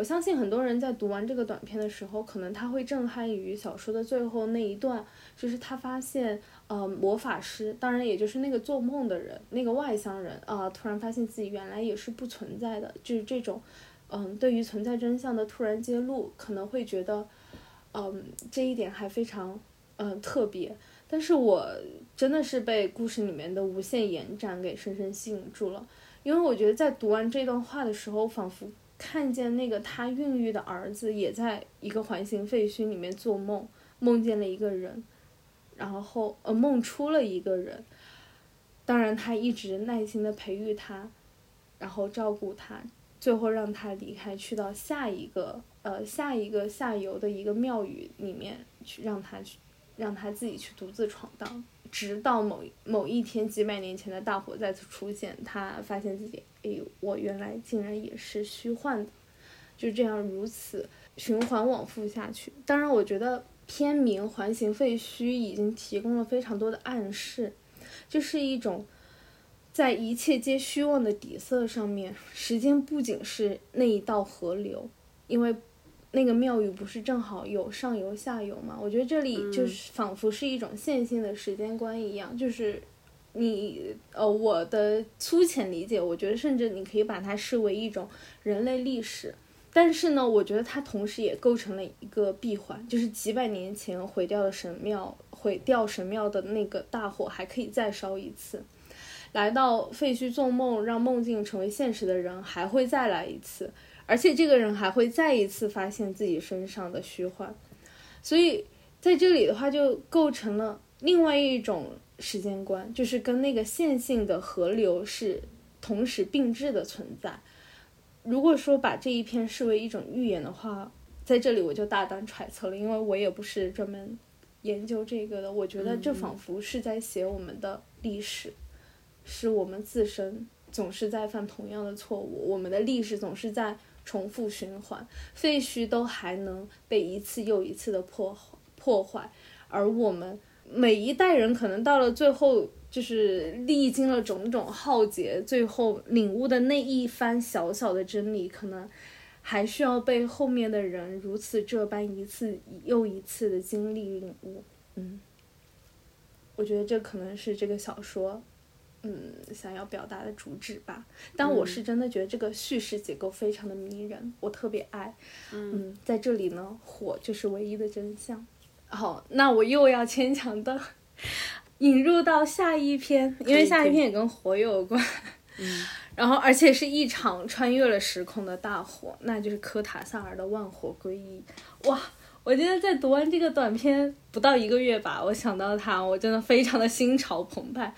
我相信很多人在读完这个短片的时候，可能他会震撼于小说的最后那一段，就是他发现，呃，魔法师，当然也就是那个做梦的人，那个外乡人啊，突然发现自己原来也是不存在的，就是这种。嗯，对于存在真相的突然揭露，可能会觉得，嗯，这一点还非常嗯特别。但是我真的是被故事里面的无限延展给深深吸引住了，因为我觉得在读完这段话的时候，仿佛看见那个他孕育的儿子也在一个环形废墟里面做梦，梦见了一个人，然后呃梦出了一个人，当然他一直耐心的培育他，然后照顾他。最后让他离开，去到下一个呃下一个下游的一个庙宇里面去，让他去，让他自己去独自闯荡，直到某某一天几百年前的大火再次出现，他发现自己，哎，我原来竟然也是虚幻的，就这样如此循环往复下去。当然，我觉得片名《环形废墟》已经提供了非常多的暗示，就是一种。在一切皆虚妄的底色上面，时间不仅是那一道河流，因为那个庙宇不是正好有上游下游嘛？我觉得这里就是仿佛是一种线性的时间观一样，就是你呃我的粗浅理解，我觉得甚至你可以把它视为一种人类历史。但是呢，我觉得它同时也构成了一个闭环，就是几百年前毁掉了神庙，毁掉神庙的那个大火还可以再烧一次。来到废墟做梦，让梦境成为现实的人还会再来一次，而且这个人还会再一次发现自己身上的虚幻，所以在这里的话就构成了另外一种时间观，就是跟那个线性的河流是同时并置的存在。如果说把这一篇视为一种预言的话，在这里我就大胆揣测了，因为我也不是专门研究这个的，我觉得这仿佛是在写我们的历史。是我们自身总是在犯同样的错误，我们的历史总是在重复循环，废墟都还能被一次又一次的破破坏，而我们每一代人可能到了最后，就是历经了种种浩劫，最后领悟的那一番小小的真理，可能还需要被后面的人如此这般一次又一次的经历领悟。嗯，我觉得这可能是这个小说。嗯，想要表达的主旨吧，但我是真的觉得这个叙事结构非常的迷人，我特别爱。嗯，在这里呢，火就是唯一的真相。好，那我又要牵强的 [LAUGHS] 引入到下一篇，因为下一篇也跟火有关。
嗯，[LAUGHS]
然后而且是一场穿越了时空的大火，那就是科塔萨尔的万火归一。哇，我今天在读完这个短篇不到一个月吧，我想到它，我真的非常的心潮澎湃。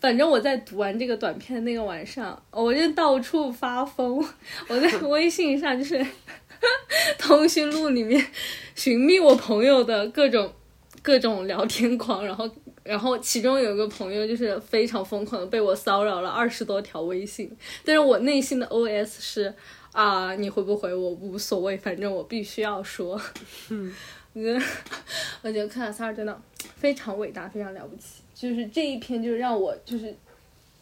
反正我在读完这个短片的那个晚上，我就到处发疯。[LAUGHS] 我在微信上就是 [LAUGHS] 通讯录里面寻觅我朋友的各种各种聊天框，然后然后其中有个朋友就是非常疯狂的被我骚扰了二十多条微信，但是我内心的 OS 是啊，你回不回我无所谓，反正我必须要说。
嗯，
我觉得我觉得克拉萨尔真的非常伟大，非常了不起。就是这一篇，就是让我就是，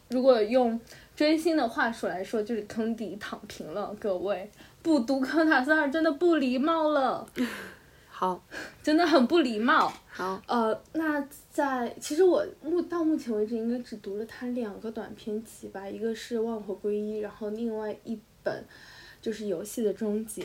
如果用追星的话术来说，就是坑底躺平了。各位不读科塔萨尔真的不礼貌了。[LAUGHS]
好，
真的很不礼貌。
好，
呃，那在其实我目到目前为止应该只读了他两个短篇集吧，一个是《万火归一》，然后另外一本就是《游戏的终结》。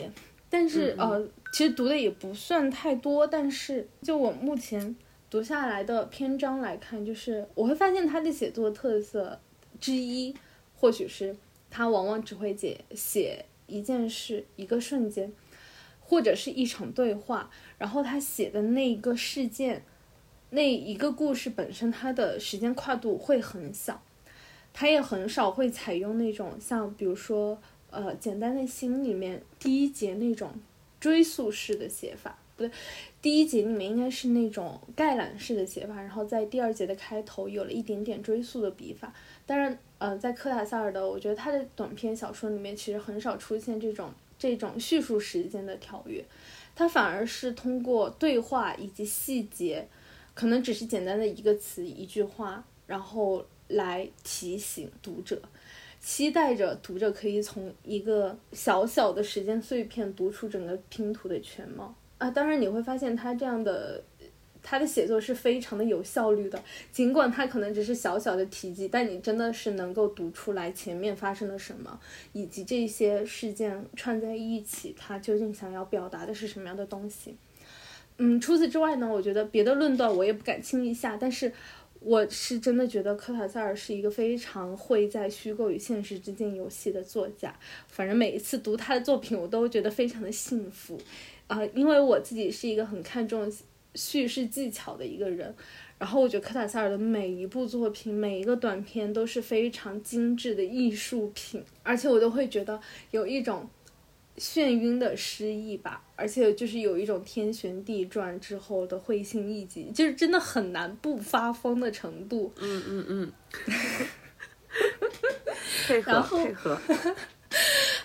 但是呃，其实读的也不算太多，但是就我目前。读下来的篇章来看，就是我会发现他的写作特色之一，或许是他往往只会写写一件事、一个瞬间，或者是一场对话，然后他写的那一个事件、那一个故事本身，它的时间跨度会很小，他也很少会采用那种像比如说呃简单的心里面第一节那种追溯式的写法。不对，第一节里面应该是那种概览式的写法，然后在第二节的开头有了一点点追溯的笔法。当然，呃，在科塔萨尔的，我觉得他的短篇小说里面其实很少出现这种这种叙述时间的跳跃，他反而是通过对话以及细节，可能只是简单的一个词一句话，然后来提醒读者，期待着读者可以从一个小小的时间碎片读出整个拼图的全貌。啊，当然你会发现他这样的，他的写作是非常的有效率的。尽管他可能只是小小的提及，但你真的是能够读出来前面发生了什么，以及这些事件串在一起，他究竟想要表达的是什么样的东西。嗯，除此之外呢，我觉得别的论断我也不敢轻易下，但是我是真的觉得科塔萨尔是一个非常会在虚构与现实之间游戏的作家。反正每一次读他的作品，我都觉得非常的幸福。啊，因为我自己是一个很看重叙事技巧的一个人，然后我觉得科塔萨尔的每一部作品、每一个短片都是非常精致的艺术品，而且我都会觉得有一种眩晕的诗意吧，而且就是有一种天旋地转之后的会心一击，就是真的很难不发疯的程度。
嗯嗯嗯，配 [LAUGHS] 合配合。[LAUGHS]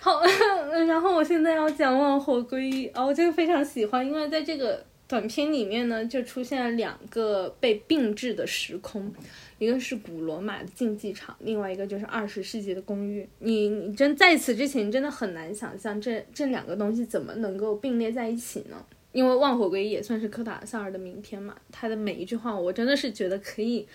好，[LAUGHS] 然后我现在要讲《万火归一》啊，我这个非常喜欢，因为在这个短片里面呢，就出现了两个被并置的时空，一个是古罗马的竞技场，另外一个就是二十世纪的公寓。你你真在此之前，你真的很难想象这这两个东西怎么能够并列在一起呢？因为《万火归一》也算是科塔萨尔的名篇嘛，他的每一句话，我真的是觉得可以。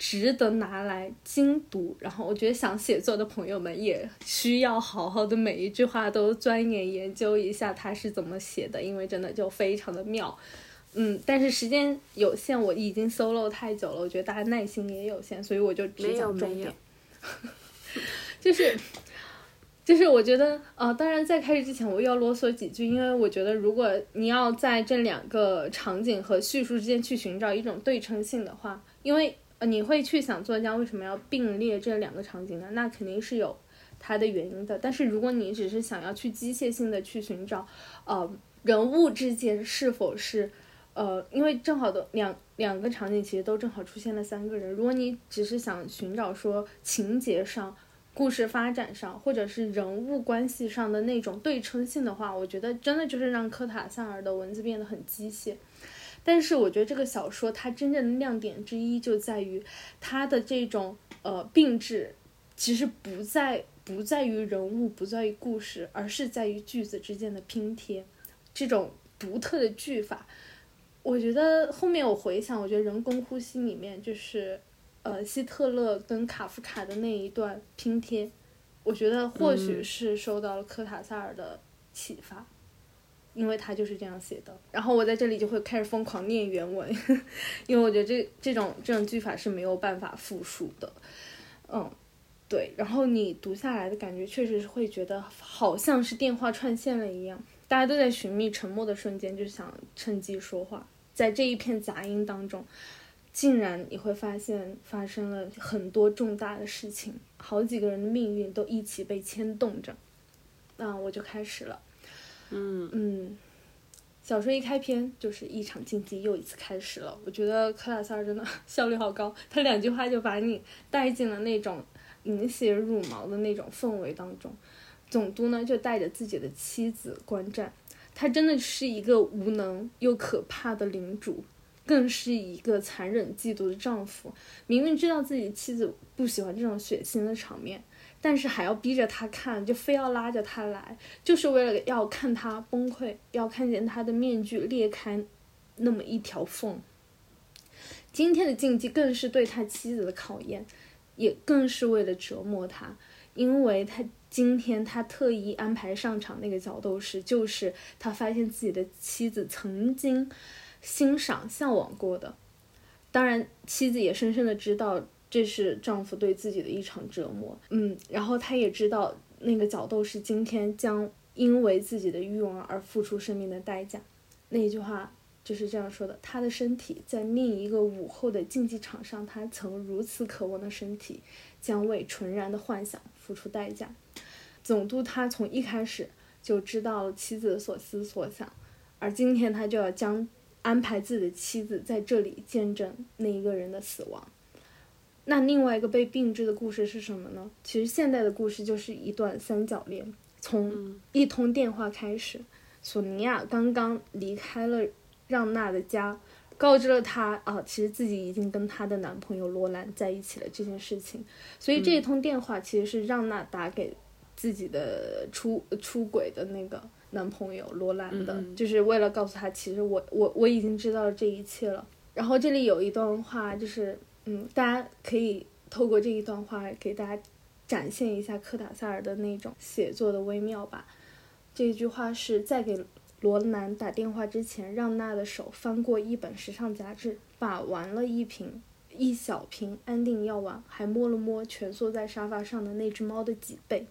值得拿来精读，然后我觉得想写作的朋友们也需要好好的每一句话都钻研研究一下他是怎么写的，因为真的就非常的妙。嗯，但是时间有限，我已经 solo 太久了，我觉得大家耐心也有限，所以我就只讲重点。[LAUGHS] 就是，就是我觉得，呃，当然在开始之前，我又要啰嗦几句，因为我觉得如果你要在这两个场景和叙述之间去寻找一种对称性的话，因为。呃，你会去想作家为什么要并列这两个场景呢？那肯定是有它的原因的。但是如果你只是想要去机械性的去寻找，呃，人物之间是否是，呃，因为正好的两两个场景其实都正好出现了三个人。如果你只是想寻找说情节上。故事发展上，或者是人物关系上的那种对称性的话，我觉得真的就是让科塔萨尔的文字变得很机械。但是我觉得这个小说它真正的亮点之一就在于它的这种呃并置，其实不在不在于人物，不在于故事，而是在于句子之间的拼贴，这种独特的句法。我觉得后面我回想，我觉得《人工呼吸》里面就是呃希特勒跟卡夫卡的那一段拼贴，我觉得或许是受到了科塔萨尔的启发。因为他就是这样写的，然后我在这里就会开始疯狂念原文，[LAUGHS] 因为我觉得这这种这种句法是没有办法复述的，嗯，对，然后你读下来的感觉确实是会觉得好像是电话串线了一样，大家都在寻觅沉默的瞬间，就想趁机说话，在这一片杂音当中，竟然你会发现发生了很多重大的事情，好几个人的命运都一起被牵动着，那我就开始了。
嗯
嗯，小说一开篇就是一场竞技又一次开始了。我觉得克拉萨尔真的 [LAUGHS] 效率好高，他两句话就把你带进了那种饮血茹毛的那种氛围当中。总督呢就带着自己的妻子观战，他真的是一个无能又可怕的领主，更是一个残忍嫉妒的丈夫。明明知道自己妻子不喜欢这种血腥的场面。但是还要逼着他看，就非要拉着他来，就是为了要看他崩溃，要看见他的面具裂开那么一条缝。今天的竞技更是对他妻子的考验，也更是为了折磨他，因为他今天他特意安排上场那个角斗士，就是他发现自己的妻子曾经欣赏、向往过的。当然，妻子也深深的知道。这是丈夫对自己的一场折磨，嗯，然后他也知道那个角斗士今天将因为自己的欲望而付出生命的代价。那一句话就是这样说的：他的身体在另一个午后的竞技场上，他曾如此渴望的身体，将为纯然的幻想付出代价。总督他从一开始就知道了妻子的所思所想，而今天他就要将安排自己的妻子在这里见证那一个人的死亡。那另外一个被并置的故事是什么呢？其实现代的故事就是一段三角恋，从一通电话开始，索尼娅刚刚离开了让娜的家，告知了她啊，其实自己已经跟她的男朋友罗兰在一起了这件事情。所以这一通电话其实是让娜打给自己的出出轨的那个男朋友罗兰的，就是为了告诉他，其实我我我已经知道了这一切了。然后这里有一段话就是。嗯，大家可以透过这一段话给大家展现一下科塔萨尔的那种写作的微妙吧。这句话是在给罗南打电话之前，让娜的手翻过一本时尚杂志，把玩了一瓶一小瓶安定药丸，还摸了摸蜷缩在沙发上的那只猫的脊背。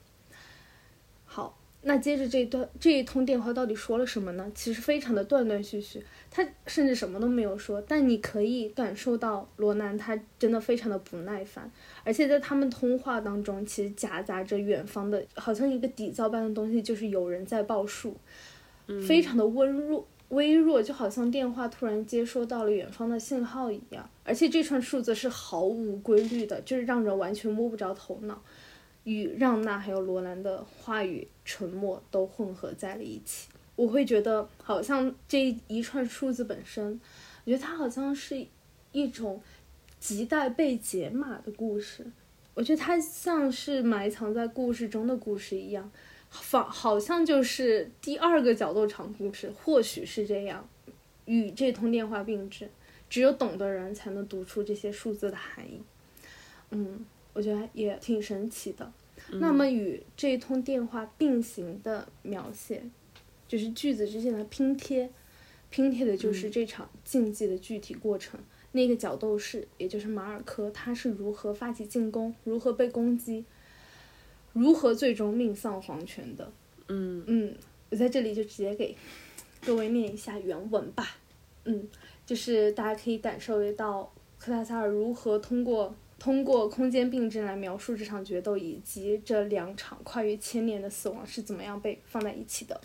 好。那接着这段这一通电话到底说了什么呢？其实非常的断断续续，他甚至什么都没有说，但你可以感受到罗南他真的非常的不耐烦，而且在他们通话当中，其实夹杂着远方的，好像一个底噪般的东西，就是有人在报数，非常的微弱微弱，就好像电话突然接收到了远方的信号一样，而且这串数字是毫无规律的，就是让人完全摸不着头脑。与让娜还有罗兰的话语沉默都混合在了一起，我会觉得好像这一串数字本身，我觉得它好像是一种亟待被解码的故事。我觉得它像是埋藏在故事中的故事一样，仿好像就是第二个角斗场故事，或许是这样，与这通电话并置，只有懂的人才能读出这些数字的含义。嗯，我觉得也挺神奇的。那么与这通电话并行的描写，就是句子之间的拼贴，拼贴的就是这场竞技的具体过程。那个角斗士，也就是马尔科，他是如何发起进攻，如何被攻击，如何最终命丧黄泉的。
嗯
嗯，我在这里就直接给各位念一下原文吧。嗯，就是大家可以感受得到科塔萨尔如何通过。通过空间并置来描述这场决斗，以及这两场跨越千年的死亡是怎么样被放在一起的。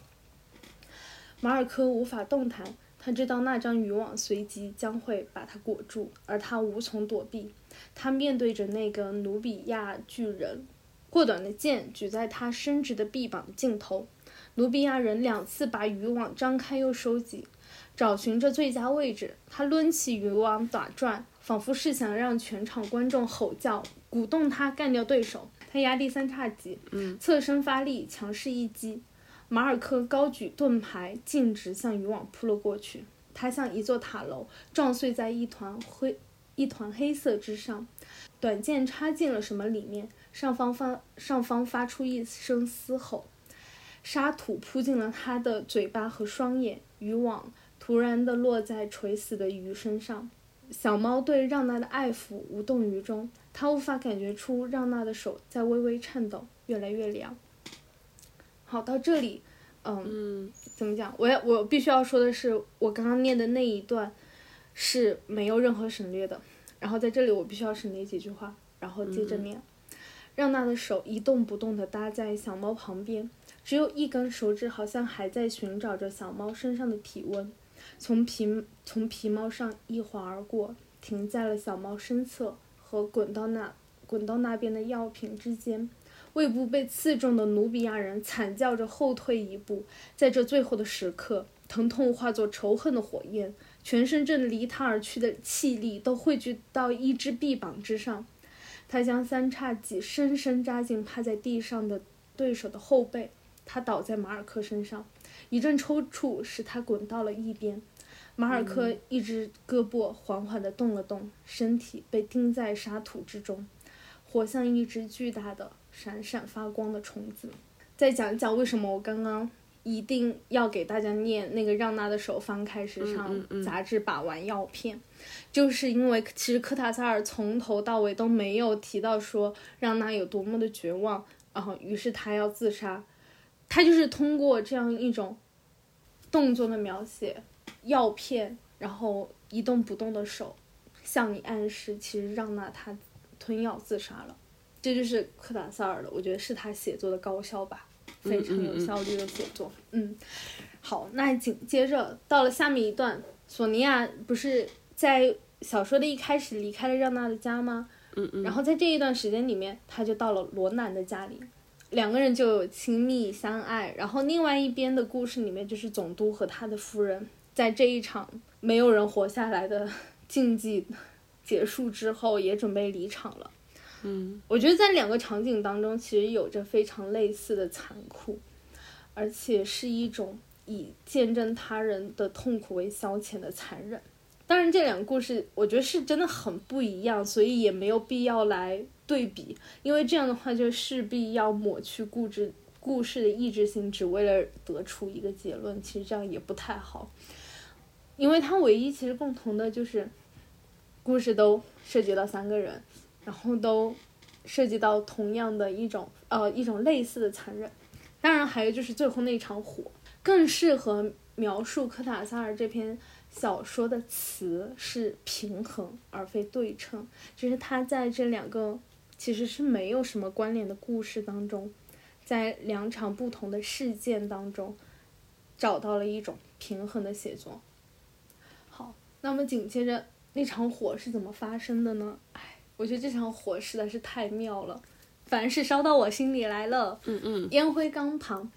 马尔科无法动弹，他知道那张渔网随即将会把他裹住，而他无从躲避。他面对着那个努比亚巨人过短的剑举在他伸直的臂膀的尽头。努比亚人两次把渔网张开又收紧，找寻着最佳位置。他抡起渔网打转，仿佛是想让全场观众吼叫，鼓动他干掉对手。他压低三叉戟，侧身发力，强势一击。马尔科高举盾牌，径直向渔网扑了过去。他像一座塔楼，撞碎在一团灰、一团黑色之上。短剑插进了什么里面？上方发上方发出一声嘶吼。沙土扑进了他的嘴巴和双眼，渔网突然地落在垂死的鱼身上。小猫对让娜的爱抚无动于衷，它无法感觉出让娜的手在微微颤抖，越来越凉。好，到这里，嗯，怎么讲？我要我必须要说的是，我刚刚念的那一段是没有任何省略的。然后在这里，我必须要省略几句话，然后接着念。让娜的手一动不动地搭在小猫旁边。只有一根手指好像还在寻找着小猫身上的体温，从皮从皮毛上一划而过，停在了小猫身侧和滚到那滚到那边的药品之间。胃部被刺中的努比亚人惨叫着后退一步，在这最后的时刻，疼痛化作仇恨的火焰，全身正离他而去的气力都汇聚到一只臂膀之上。他将三叉戟深深扎进趴在地上的对手的后背。他倒在马尔克身上，一阵抽搐使他滚到了一边。马尔克一只胳膊缓缓地动了动，身体被钉在沙土之中，活像一只巨大的、闪闪发光的虫子。再讲一讲为什么我刚刚一定要给大家念那个让娜的手翻开时尚杂志把玩药片，就是因为其实科塔萨尔从头到尾都没有提到说让娜有多么的绝望，然后于是他要自杀。他就是通过这样一种动作的描写，药片，然后一动不动的手，向你暗示，其实让娜她吞药自杀了。这就是科达塞尔的，我觉得是他写作的高效吧，非常有效率的写作。嗯，好，那紧接着到了下面一段，索尼娅不是在小说的一开始离开了让娜的家吗？
嗯嗯。
然后在这一段时间里面，他就到了罗南的家里。两个人就亲密相爱，然后另外一边的故事里面就是总督和他的夫人，在这一场没有人活下来的 [LAUGHS] 竞技结束之后，也准备离场了。
嗯，
我觉得在两个场景当中，其实有着非常类似的残酷，而且是一种以见证他人的痛苦为消遣的残忍。当然，这两个故事我觉得是真的很不一样，所以也没有必要来。对比，因为这样的话就势必要抹去故事故事的意志性，只为了得出一个结论，其实这样也不太好。因为它唯一其实共同的就是，故事都涉及到三个人，然后都涉及到同样的一种呃一种类似的残忍。当然还有就是最后那场火，更适合描述科塔萨尔这篇小说的词是平衡而非对称，就是他在这两个。其实是没有什么关联的故事当中，在两场不同的事件当中，找到了一种平衡的写作。好，那么紧接着那场火是怎么发生的呢？哎，我觉得这场火实在是太妙了，凡是烧到我心里来了。
嗯嗯。
烟灰缸旁，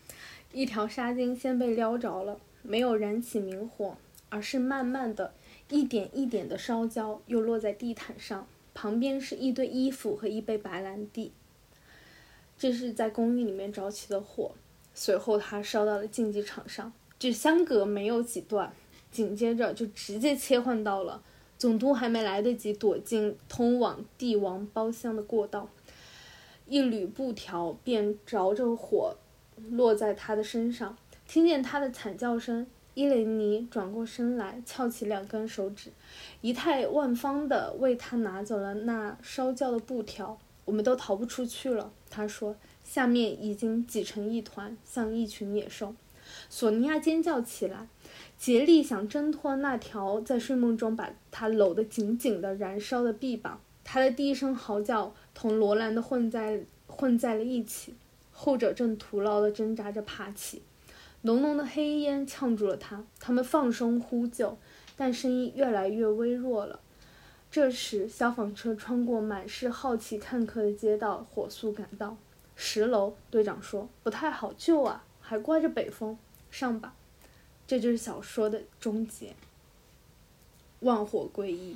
一条纱巾先被撩着了，没有燃起明火，而是慢慢的一点一点的烧焦，又落在地毯上。旁边是一堆衣服和一杯白兰地。这是在公寓里面着起的火，随后它烧到了竞技场上，只相隔没有几段，紧接着就直接切换到了总督还没来得及躲进通往帝王包厢的过道，一缕布条便着着火落在他的身上，听见他的惨叫声。伊雷尼转过身来，翘起两根手指，仪态万方地为他拿走了那烧焦的布条。我们都逃不出去了，他说。下面已经挤成一团，像一群野兽。索尼娅尖叫起来，竭力想挣脱那条在睡梦中把他搂得紧紧的燃烧的臂膀。他的第一声嚎叫同罗兰的混在混在了一起，后者正徒劳地挣扎着爬起。浓浓的黑烟呛住了他，他们放声呼救，但声音越来越微弱了。这时，消防车穿过满是好奇看客的街道，火速赶到。十楼，队长说不太好救啊，还刮着北风，上吧。这就是小说的终结。万火归一。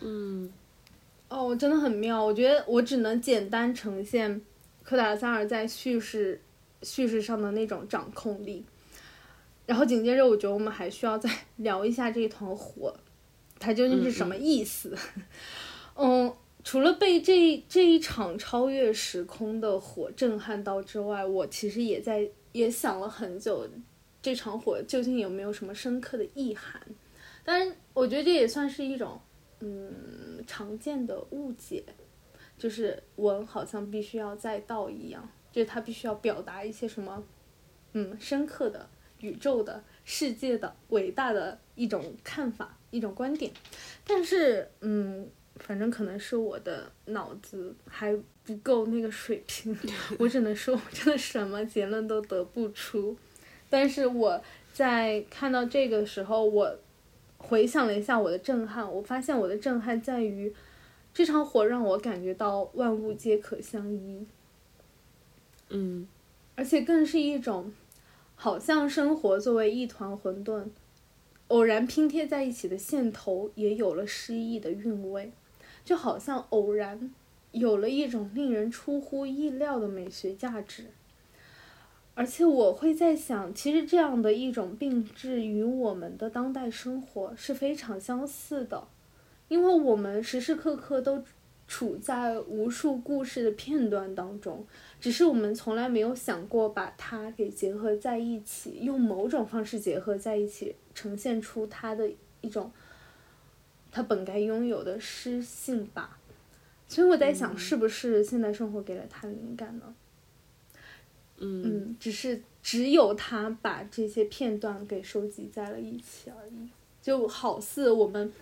嗯，
哦，真的很妙。我觉得我只能简单呈现科达萨尔在叙事叙事上的那种掌控力。然后紧接着，我觉得我们还需要再 [LAUGHS] 聊一下这一团火，它究竟是什么意思？嗯，除了被这这一场超越时空的火震撼到之外，我其实也在也想了很久。这场火究竟有没有什么深刻的意涵？当然，我觉得这也算是一种，嗯，常见的误解，就是文好像必须要载道一样，就是它必须要表达一些什么，嗯，深刻的宇宙的世界的伟大的一种看法，一种观点。但是，嗯，反正可能是我的脑子还不够那个水平，[LAUGHS] 我只能说，我真的什么结论都得不出。但是我在看到这个时候，我回想了一下我的震撼，我发现我的震撼在于这场火让我感觉到万物皆可相依，
嗯，
而且更是一种好像生活作为一团混沌，偶然拼贴在一起的线头也有了诗意的韵味，就好像偶然有了一种令人出乎意料的美学价值。而且我会在想，其实这样的一种病质与我们的当代生活是非常相似的，因为我们时时刻刻都处在无数故事的片段当中，只是我们从来没有想过把它给结合在一起，用某种方式结合在一起，呈现出它的一种它本该拥有的诗性吧。所以我在想，是不是现代生活给了他灵感呢？嗯，只是只有他把这些片段给收集在了一起而已，就好似我们，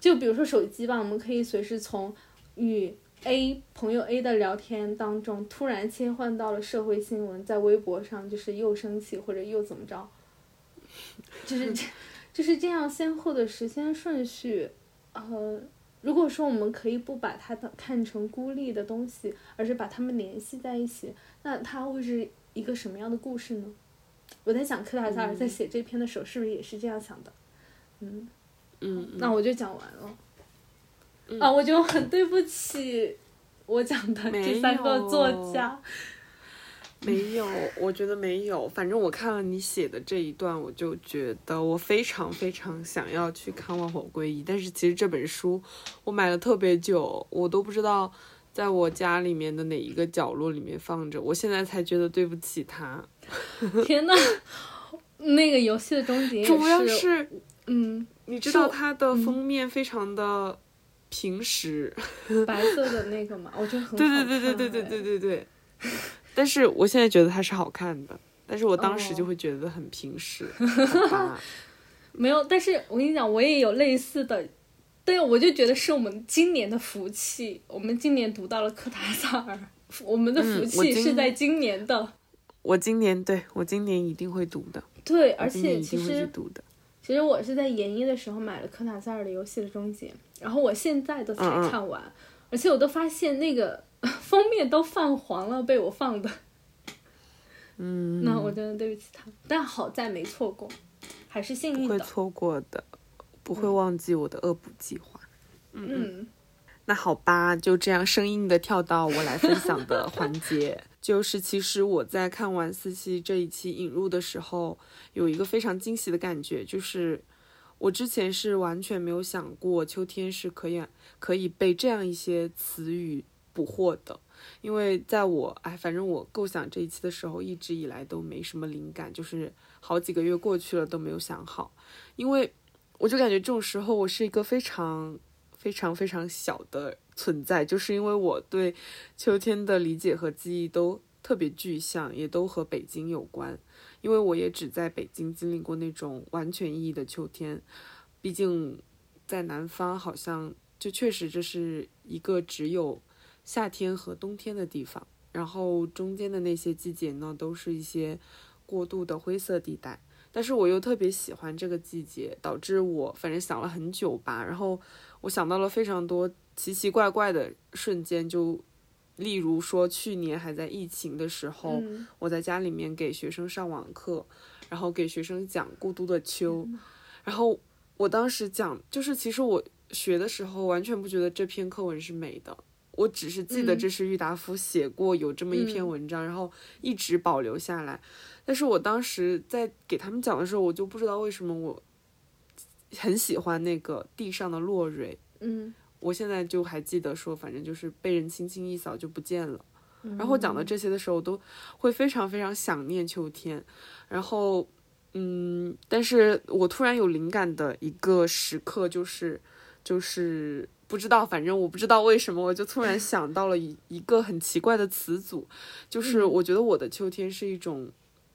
就比如说手机吧，我们可以随时从与 A 朋友 A 的聊天当中突然切换到了社会新闻，在微博上就是又生气或者又怎么着，就是这 [LAUGHS] 就是这样先后的时间顺序，呃。如果说我们可以不把它的看成孤立的东西，而是把它们联系在一起，那它会是一个什么样的故事呢？我在想，科塔萨尔在写这篇的时候是不是也是这样想的？
嗯嗯，
那我就讲完了。啊，我就很对不起我讲的这三个作家。[LAUGHS]
没有，我觉得没有。反正我看了你写的这一段，我就觉得我非常非常想要去看《万火归一》。但是其实这本书我买了特别久，我都不知道在我家里面的哪一个角落里面放着。我现在才觉得对不起他。
天呐，那个游戏的终结
主要是，
嗯，
你知道它的封面非常的平实，[LAUGHS]
白色的那个嘛，我觉得很好看。
对对对对对对对对对。[LAUGHS] 但是我现在觉得它是好看的，但是我当时就会觉得很平实。[LAUGHS]
没有，但是我跟你讲，我也有类似的，对，我就觉得是我们今年的福气，我们今年读到了科塔萨尔，[LAUGHS] 我们的福气是在今年的。
我今年对我今年一定会读的。
对，而且其实
读的。
其实我是在研一的时候买了科塔萨尔的《游戏的终结》，然后我现在都才看完，而且我都发现那个。[LAUGHS] 封面都泛黄了，被我放的。
嗯，
那我真的对不起他，但好在没错过，还是幸运
的。不会错过的，不会忘记我的恶补计划。
嗯，
那好吧，就这样生硬的跳到我来分享的环节。[LAUGHS] 就是其实我在看完四期这一期引入的时候，有一个非常惊喜的感觉，就是我之前是完全没有想过秋天是可以可以被这样一些词语。捕获的，因为在我哎，反正我构想这一期的时候，一直以来都没什么灵感，就是好几个月过去了都没有想好，因为我就感觉这种时候我是一个非常非常非常小的存在，就是因为我对秋天的理解和记忆都特别具象，也都和北京有关，因为我也只在北京经历过那种完全意义的秋天，毕竟在南方好像就确实这是一个只有。夏天和冬天的地方，然后中间的那些季节呢，都是一些过渡的灰色地带。但是我又特别喜欢这个季节，导致我反正想了很久吧。然后我想到了非常多奇奇怪怪的瞬间，就例如说去年还在疫情的时候，
嗯
我在家里面给学生上网课，然后给学生讲《孤独的秋》，然后我当时讲，就是其实我学的时候完全不觉得这篇课文是美的，我只是记得
嗯
这是郁达夫写过有这么一篇
嗯
文章，然后一直保留下来。但是我当时在给他们讲的时候，我就不知道为什么我很喜欢那个地上的落蕊，
嗯，
我现在就还记得说，反正就是被人轻轻一扫就不见了。然后讲到这些的时候，我都会非常非常想念秋天。然后，嗯，但是我突然有灵感的一个时刻，就是就是不知道，反正我不知道为什么，我就突然想到了一一个很奇怪的词组，就是我觉得我的秋天是一种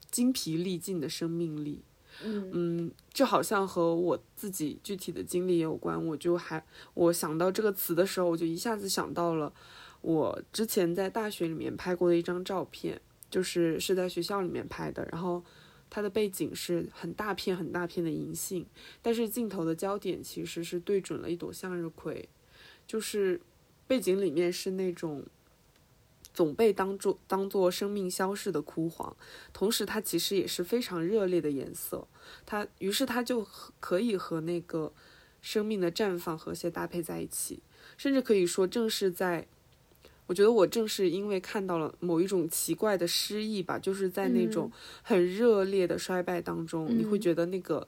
精疲力尽的生命力。
嗯
嗯，这好像和我自己具体的经历也有关。我就还我想到这个词的时候，我就一下子想到了我之前在大学里面拍过的一张照片，就是是在学校里面拍的，然后它的背景是很大片很大片的银杏，但是镜头的焦点其实是对准了一朵向日葵，就是背景里面是那种。总被当做当做生命消逝的枯黄，同时它其实也是非常热烈的颜色，它于是它就可以和那个生命的绽放和谐搭配在一起，甚至可以说，正是在，我觉得我正是因为看到了某一种奇怪的诗意吧，就是在那种很热烈的衰败当中，你会
嗯
觉得那个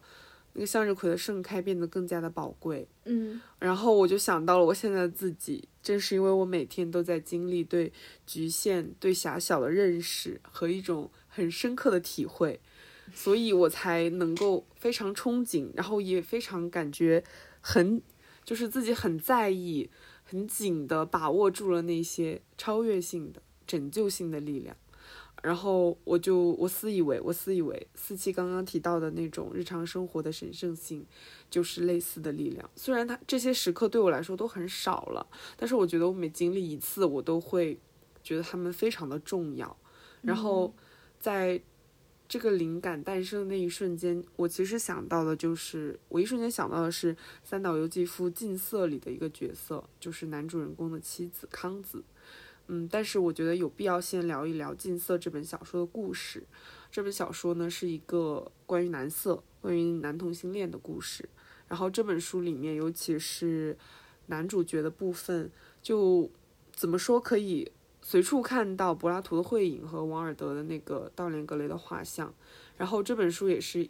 那个向日葵的盛开变得更加的宝贵。
嗯
然后我就想到了我现在的自己，正是因为我每天都在经历对局限、对狭小的认识和一种很深刻的体会，所以我才能够非常憧憬，然后也非常感觉很，就是自己很在意、很紧的把握住了那些超越性的、拯救性的力量。然后我就我私以为，我私以为四七刚刚提到的那种日常生活的神圣性，就是类似的力量。虽然他这些时刻对我来说都很少了，但是我觉得我每经历一次，我都会觉得他们非常的重要。然后在这个灵感诞生的那一瞬间，我其实想到的就是，我一瞬间想到的是三岛由纪夫《近色》里的一个角色，就是男主人公的妻子康子。嗯，但是我觉得有必要先聊一聊《近色》这本小说的故事。这本小说呢是一个关于男色、关于男同性恋的故事。然后这本书里面，尤其是男主角的部分，就怎么说可以随处看到柏拉图的会影和王尔德的那个道连格雷的画像。然后这本书也是。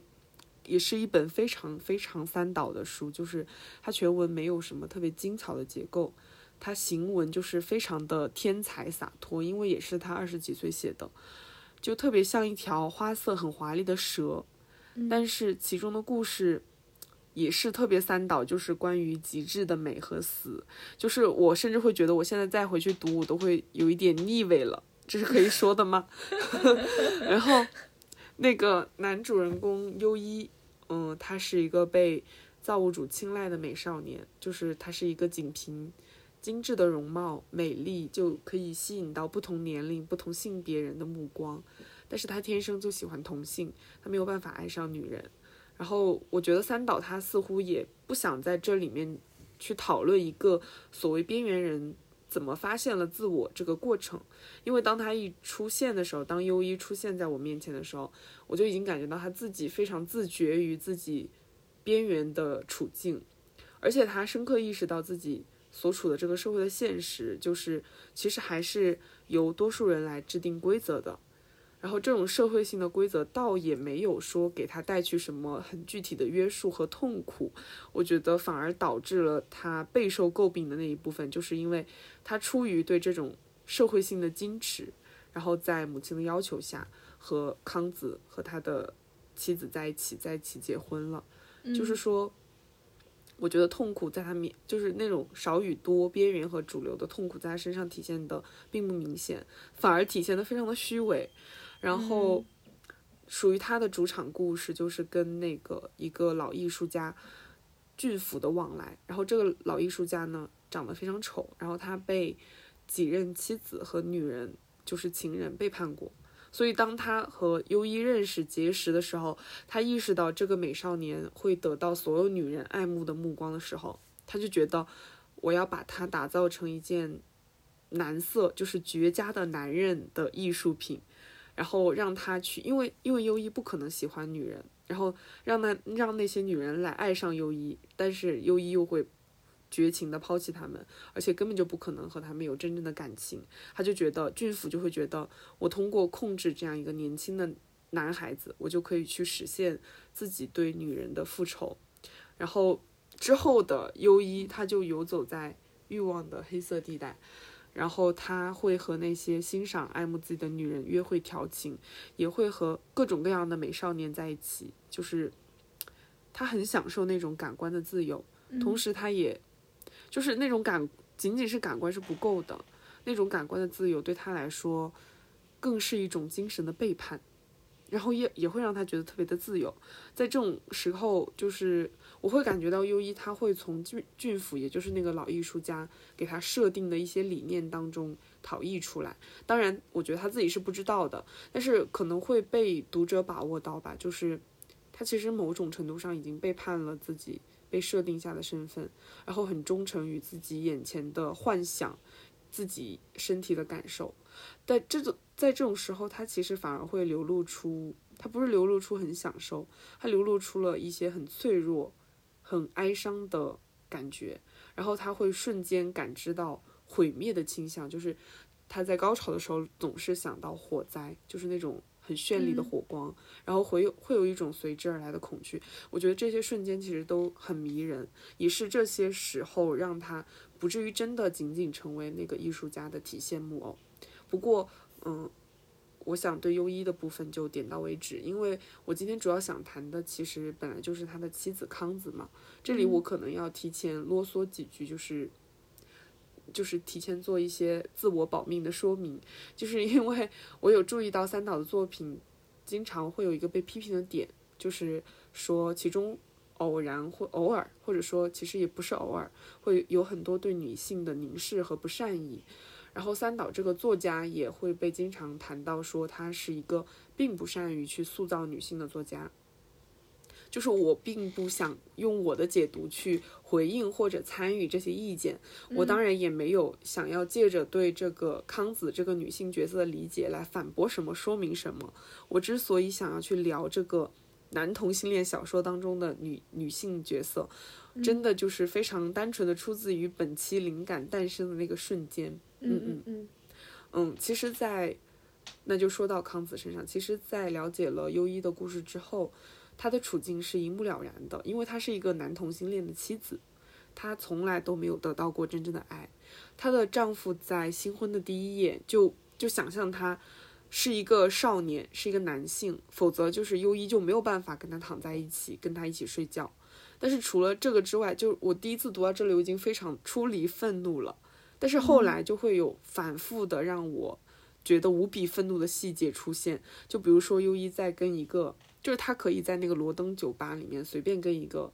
也是一本非常非常三岛的书，就是它全文没有什么特别精巧的结构，它行文就是非常的天才洒脱，因为也是他二十几岁写的，就特别像一条花色很华丽的蛇，但是其中的故事也是特别三岛，就是关于极致的美和死，就是我甚至会觉得我现在再回去读，我都会有一点腻味了，这是可以说的吗？[LAUGHS] 然后那个男主人公优一，嗯，他是一个被造物主青睐的美少年，就是他是一个仅凭精致的容貌、美丽就可以吸引到不同年龄、不同性别人的目光，但是他天生就喜欢同性，他没有办法爱上女人。然后我觉得三岛他似乎也不想在这里面去讨论一个所谓边缘人怎么发现了自我这个过程，因为当他一出现的时候，当优一出现在我面前的时候，我就已经感觉到他自己非常自觉于自己边缘的处境，而且他深刻意识到自己所处的这个社会的现实，就是其实还是由多数人来制定规则的。然后这种社会性的规则倒也没有说给他带去什么很具体的约束和痛苦，我觉得反而导致了他备受诟病的那一部分，就是因为他出于对这种社会性的矜持，然后在母亲的要求下和康子和他的妻子在一起，在一起结婚了。就是说，我觉得痛苦在他面，就是那种少与多、边缘和主流的痛苦，在他身上体现的并不明显，反而体现的非常的虚伪。然后，属于他的主场故事就是跟那个一个老艺术家俊辅的往来。然后这个老艺术家呢，长得非常丑，然后他被几任妻子和女人，就是情人背叛过。所以当他和优一认识结识的时候，他意识到这个美少年会得到所有女人爱慕的目光的时候，他就觉得我要把它打造成一件男色，就是绝佳的男人的艺术品，然后让他去，因为因为优一不可能喜欢女人，然后让那让那些女人来爱上优一，但是优一又会绝情的抛弃他们，而且根本就不可能和他们有真正的感情，他就觉得俊辅就会觉得我通过控制这样一个年轻的男孩子，我就可以去实现自己对女人的复仇，然后之后的优一他就游走在欲望的黑色地带。然后他会和那些欣赏、爱慕自己的女人约会调情，也会和各种各样的美少年在一起。就是他很享受那种感官的自由，同时他也就是那种感，仅仅是感官是不够的，那种感官的自由对他来说，更是一种精神的背叛。然后也也会让他觉得特别的自由，在这种时候，就是我会感觉到优一他会从俊俊辅，也就是那个老艺术家给他设定的一些理念当中逃逸出来。当然，我觉得他自己是不知道的，但是可能会被读者把握到吧。就是他其实某种程度上已经背叛了自己被设定下的身份，然后很忠诚于自己眼前的幻想，自己身体的感受。在这种在这种时候，他其实反而会流露出，他不是流露出很享受，他流露出了一些很脆弱、很哀伤的感觉，然后他会瞬间感知到毁灭的倾向，就是他在高潮的时候总是想到火灾，就是那种很绚丽的火光，然后会有会有一种随之而来的恐惧。我觉得这些瞬间其实都很迷人，也是这些时候让他不至于真的仅仅成为那个艺术家的体现木偶。不过，嗯，我想对优一的部分就点到为止，因为我今天主要想谈的其实本来就是他的妻子康子嘛。这里我可能要提前啰嗦几句，就是就是提前做一些自我保命的说明，就是 [LAUGHS] 因为我有注意到三岛的作品经常会有一个被批评的点，就是说其中偶然或偶尔，或者说其实也不是偶尔，会有很多对女性的凝视和不善意。然后三岛这个作家也会被经常谈到，说他是一个并不善于去塑造女性的作家。就是我并不想用我的解读去回应或者参与这些意见，我当然也没有想要借着对这个康子这个女性角色的理解来反驳什么、说明什么。我之所以想要去聊这个男同性恋小说当中的女女性角色，真的就是非常单纯的出自于本期灵感诞生的那个瞬间。
嗯嗯嗯，
嗯，其实，在那就说到康子身上，其实，在了解了优一的故事之后，他的处境是一目了然的，因为她是一个男同性恋的妻子，她从来都没有得到过真正的爱，她的丈夫在新婚的第一夜就就想象他是一个少年，是一个男性，否则就是优一就没有办法跟他躺在一起，跟他一起睡觉。但是除了这个之外，就我第一次读到这里，我已经非常出离愤怒了。但是后来就会有反复的让我觉得无比愤怒的细节出现，就比如说优一在跟一个，就是他可以在那个罗登酒吧里面随便跟一个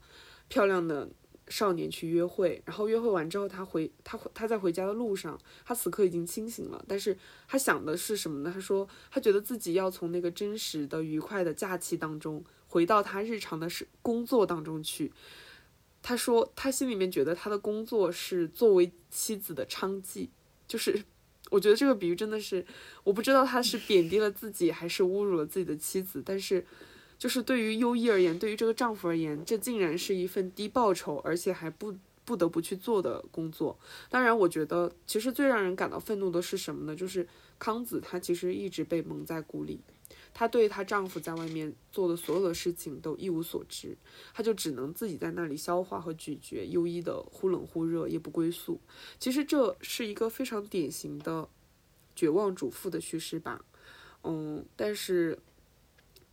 漂亮的少年去约会，然后约会完之后他回他他在回家的路上，他此刻已经清醒了，但是他想的是什么呢？他说他觉得自己要从那个真实的愉快的假期当中回到他日常的是工作当中去。他说，他心里面觉得他的工作是作为妻子的娼妓，就是，我觉得这个比喻真的是，我不知道他是贬低了自己还是侮辱了自己的妻子，但是，就是对于优一而言，对于这个丈夫而言，这竟然是一份低报酬而且还不不得不去做的工作。当然，我觉得其实最让人感到愤怒的是什么呢？就是康子他其实一直被蒙在鼓里。她对她丈夫在外面做的所有的事情都一无所知，她就只能自己在那里消化和咀嚼优一的忽冷忽热、夜不归宿。其实这是一个非常典型的绝望主妇的叙事吧，嗯，但是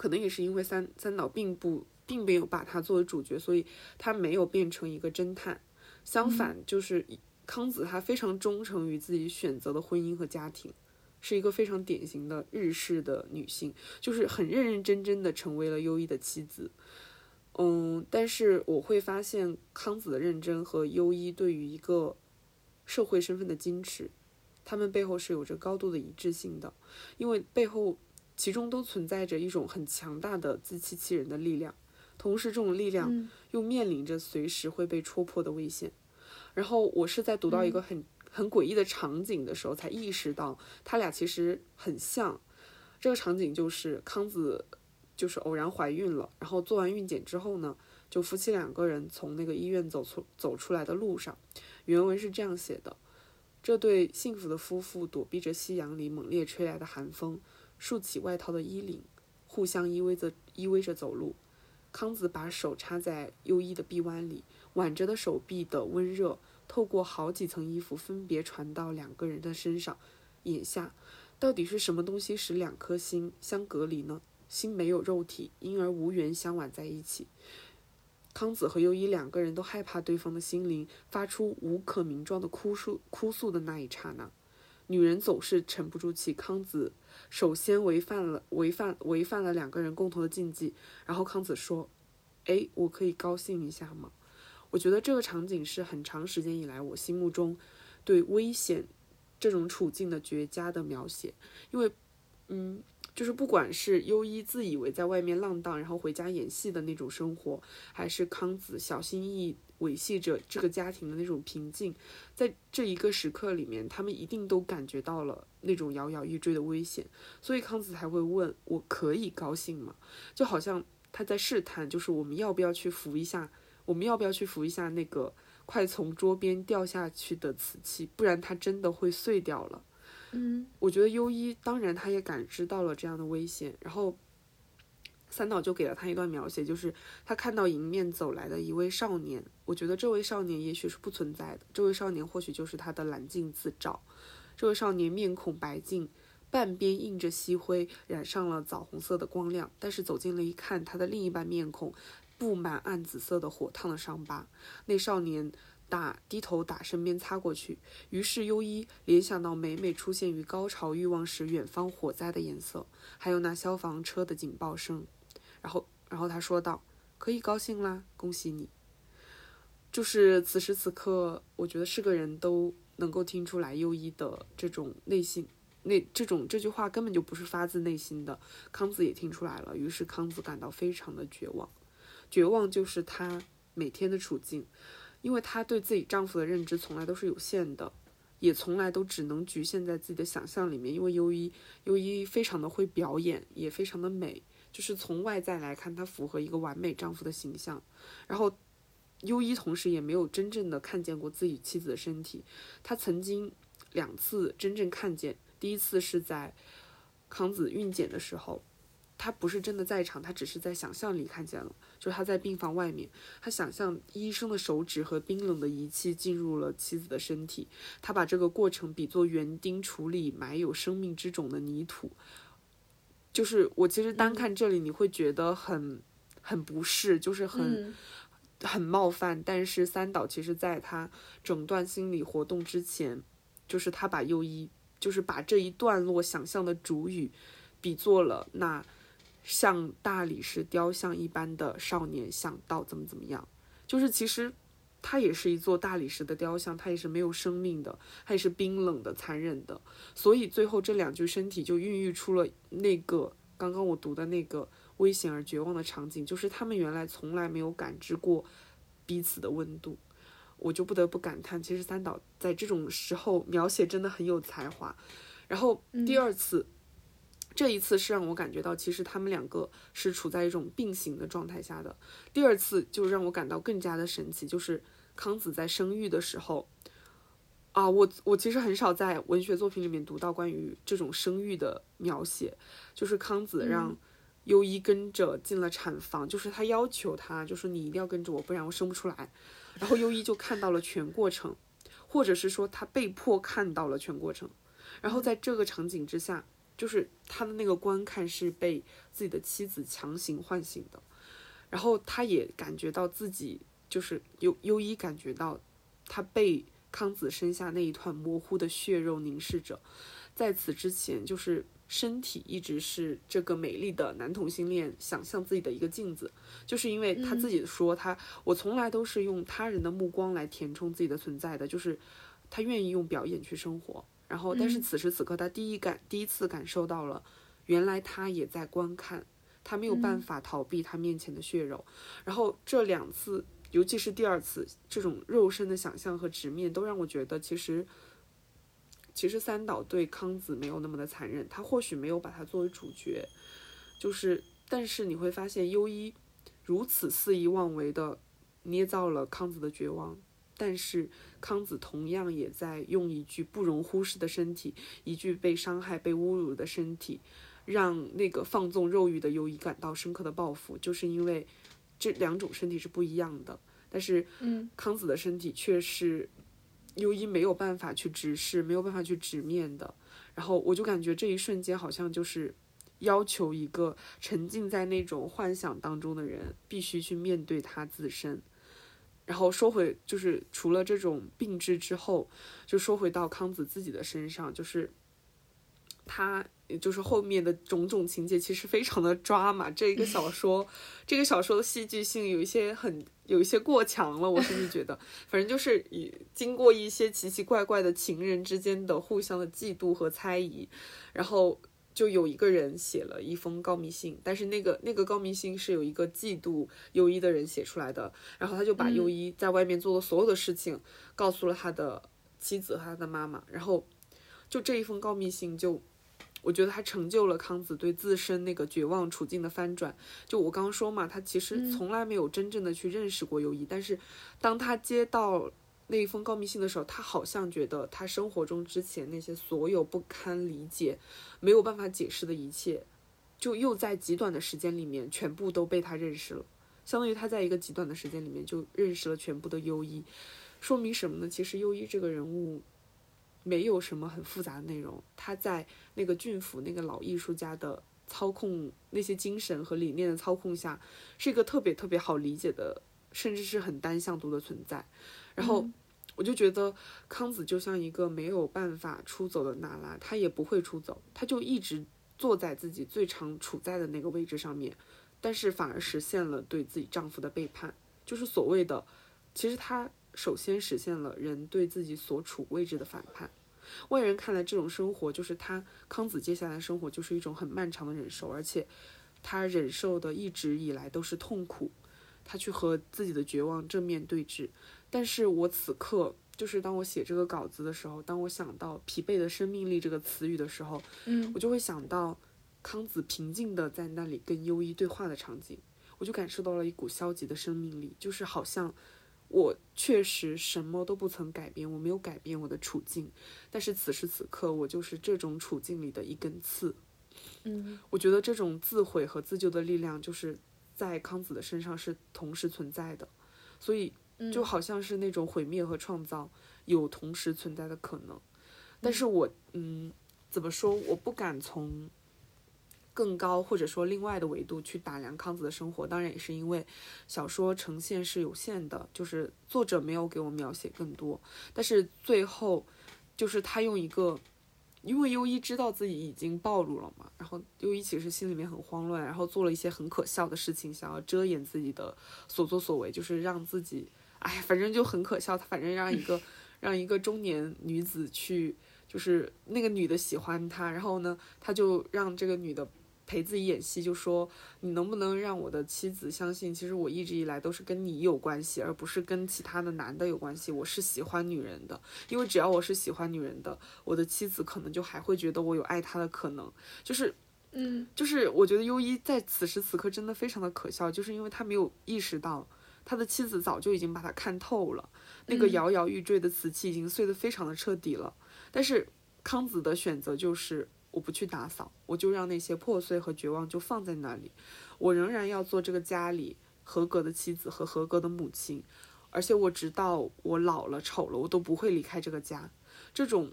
可能也是因为三三岛并不并没有把她作为主角，所以她没有变成一个侦探。相反，就是康子她非常忠诚于自己选择的婚姻和家庭。是一个非常典型的日式的女性，就是很认认真真的成为了优一的妻子。嗯，但是我会发现康子的认真和优一对于一个社会身份的矜持，他们背后是有着高度的一致性的，因为背后其中都存在着一种很强大的自欺欺人的力量，同时这种力量又面临着随时会被戳破的危险。然后我是在读到一个很。很诡异的场景的时候，才意识到他俩其实很像。这个场景就是康子就是偶然怀孕了，然后做完孕检之后呢，就夫妻两个人从那个医院走出走出来的路上，原文是这样写的：这对幸福的夫妇躲避着夕阳里猛烈吹来的寒风，竖起外套的衣领，互相依偎着依偎着走路。康子把手插在优衣的臂弯里，挽着的手臂的温热透过好几层衣服分别传到两个人的身上。眼下，到底是什么东西使两颗心相隔离呢？心没有肉体，因而无缘相挽在一起。康子和优衣两个人都害怕对方的心灵发出无可名状的哭诉，哭诉的那一刹那，女人总是沉不住气。康子首先违反了违反违反了两个人共同的禁忌，然后康子说：“哎，我可以高兴一下吗？”我觉得这个场景是很长时间以来我心目中对危险这种处境的绝佳的描写，因为，嗯。就是不管是优一自以为在外面浪荡，然后回家演戏的那种生活，还是康子小心翼翼维系着这个家庭的那种平静，在这一个时刻里面，他们一定都感觉到了那种摇摇欲坠的危险，所以康子才会问：“我可以高兴吗？”就好像他在试探，就是我们要不要去扶一下，我们要不要去扶一下那个快从桌边掉下去的瓷器，不然它真的会碎掉了。
嗯，
我觉得优一当然他也感知到了这样的危险，然后三岛就给了他一段描写，就是他看到迎面走来的一位少年，我觉得这位少年也许是不存在的，这位少年或许就是他的蓝镜自照。这位少年面孔白净，半边映着夕灰，染上了枣红色的光亮，但是走近了一看，他的另一半面孔布满暗紫色的火烫的伤疤。那少年。打低头打身边擦过去，于是优一联想到每每出现于高潮欲望时远方火灾的颜色，还有那消防车的警报声。然后，然后他说道：“可以高兴啦，恭喜你。”就是此时此刻，我觉得是个人都能够听出来优一的这种内心，那这种这句话根本就不是发自内心的。康子也听出来了，于是康子感到非常的绝望，绝望就是他每天的处境。因为她对自己丈夫的认知从来都是有限的，也从来都只能局限在自己的想象里面。因为优一，优一非常的会表演，也非常的美，就是从外在来看，她符合一个完美丈夫的形象。然后，优一同时也没有真正的看见过自己妻子的身体。他曾经两次真正看见，第一次是在康子孕检的时候。他不是真的在场，他只是在想象里看见了。就是他在病房外面，他想象医生的手指和冰冷的仪器进入了妻子的身体。他把这个过程比作园丁处理埋有生命之种的泥土。就是我其实单看这里，你会觉得很很不适，就是很很冒犯。但是三岛其实在他整段心理活动之前，就是他把右一，就是把这一段落想象的主语比作了那。像大理石雕像一般的少年想到怎么怎么样，就是其实，它也是一座大理石的雕像，它也是没有生命的，它也是冰冷的、残忍的。所以最后这两具身体就孕育出了那个刚刚我读的那个危险而绝望的场景，就是他们原来从来没有感知过彼此的温度。我就不得不感叹，其实三岛在这种时候描写真的很有才华。然后第二次。这一次是让我感觉到，其实他们两个是处在一种并行的状态下的。第二次就让我感到更加的神奇，就是康子在生育的时候，啊，我我其实很少在文学作品里面读到关于这种生育的描写，就是康子让优一跟着进了产房，就是他要求他，就是你一定要跟着我，不然我生不出来。然后优一就看到了全过程，或者是说他被迫看到了全过程。然后在这个场景之下。就是他的那个观看是被自己的妻子强行唤醒的，然后他也感觉到自己就是优优一感觉到他被康子身下那一团模糊的血肉凝视着，在此之前，就是身体一直是这个美丽的男同性恋想象自己的一个镜子，就是因为他自己说他我从来都是用他人的目光来填充自己的存在的，就是他愿意用表演去生活。然后，但是此时此刻，他第一感第一次感受到了，原来他也在观看，他没有办法逃避他面前的血肉。然后这两次，尤其是第二次，这种肉身的想象和直面，都让我觉得，其实其实三岛对康子没有那么的残忍，他或许没有把他作为主角，就是但是你会发现优一如此肆意妄为的捏造了康子的绝望，但是康子同样也在用一具不容忽视的身体，一具被伤害、被侮辱的身体，让那个放纵肉欲的优一感到深刻的报复，就是因为这两种身体是不一样的。但是，
嗯，
康子的身体却是优一没有办法去直视、没有办法去直面的。然后我就感觉这一瞬间好像就是要求一个沉浸在那种幻想当中的人必须去面对他自身。然后说回，就是除了这种病治之后，就说回到康子自己的身上，就是他。就是后面的种种情节其实非常的抓嘛，这一个小 [LAUGHS] 说，这个小说的戏剧性有一些很有一些过强了，我甚至觉得，反正就是以经过一些奇奇怪怪的情人之间的互相的嫉妒和猜疑，然后就有一个人写了一封告密信，但是那个那个告密信是有一个嫉妒优一的人写出来的，然后他就把优一在外面做的所有的事情告诉了他的妻子和他的妈妈，然后就这一封告密信就。我觉得他成就了康子对自身那个绝望处境的翻转。就我刚刚说嘛，他其实从来没有真正的去认识过优一，但是当他接到那一封告密信的时候，他好像觉得他生活中之前那些所有不堪理解、没有办法解释的一切，就又在极短的时间里面全部都被他认识了。相当于他在一个极短的时间里面就认识了全部的优一，说明什么呢？其实优一这个人物。没有什么很复杂的内容，他在那个郡府那个老艺术家的操控，那些精神和理念的操控下，是一个特别特别好理解的，甚至是很单向度的存在。然后我就觉得康子就像一个没有办法出走的娜拉，他也不会出走，他就一直坐在自己最常处在的那个位置上面，但是反而实现了对自己丈夫的背叛，就是所谓的，其实他。首先实现了人对自己所处位置的反叛。外人看来，这种生活就是他康子接下来生活就是一种很漫长的忍受，而且他忍受的一直以来都是痛苦。他去和自己的绝望正面对峙。但是我此刻就是当我写这个稿子的时候，当我想到“疲惫的生命力”这个词语的时候，
嗯，
我就会想到康子平静的在那里跟优一对话的场景，我就感受到了一股消极的生命力，就是好像。我确实什么都不曾改变，我没有改变我的处境，但是此时此刻，我就是这种处境里的一根刺。
嗯，
我觉得这种自毁和自救的力量，就是在康子的身上是同时存在的，所以就好像是那种毁灭和创造有同时存在的可能。但是我，嗯，怎么说？我不敢从。更高或者说另外的维度去打量康子的生活，当然也是因为小说呈现是有限的，就是作者没有给我描写更多。但是最后，就是他用一个，因为优一知道自己已经暴露了嘛，然后优一其实心里面很慌乱，然后做了一些很可笑的事情，想要遮掩自己的所作所为，就是让自己，哎，反正就很可笑。他反正让一个 [LAUGHS] 让一个中年女子去，就是那个女的喜欢他，然后呢，他就让这个女的。陪自己演戏，就说你能不能让我的妻子相信，其实我一直以来都是跟你有关系，而不是跟其他的男的有关系。我是喜欢女人的，因为只要我是喜欢女人的，我的妻子可能就还会觉得我有爱她的可能。就是，
嗯，
就是我觉得优一在此时此刻真的非常的可笑，就是因为他没有意识到他的妻子早就已经把他看透了，那个摇摇欲坠的瓷器已经碎得非常的彻底了。但是康子的选择就是。我不去打扫，我就让那些破碎和绝望就放在那里。我仍然要做这个家里合格的妻子和合格的母亲，而且我直到我老了丑了，我都不会离开这个家。这种，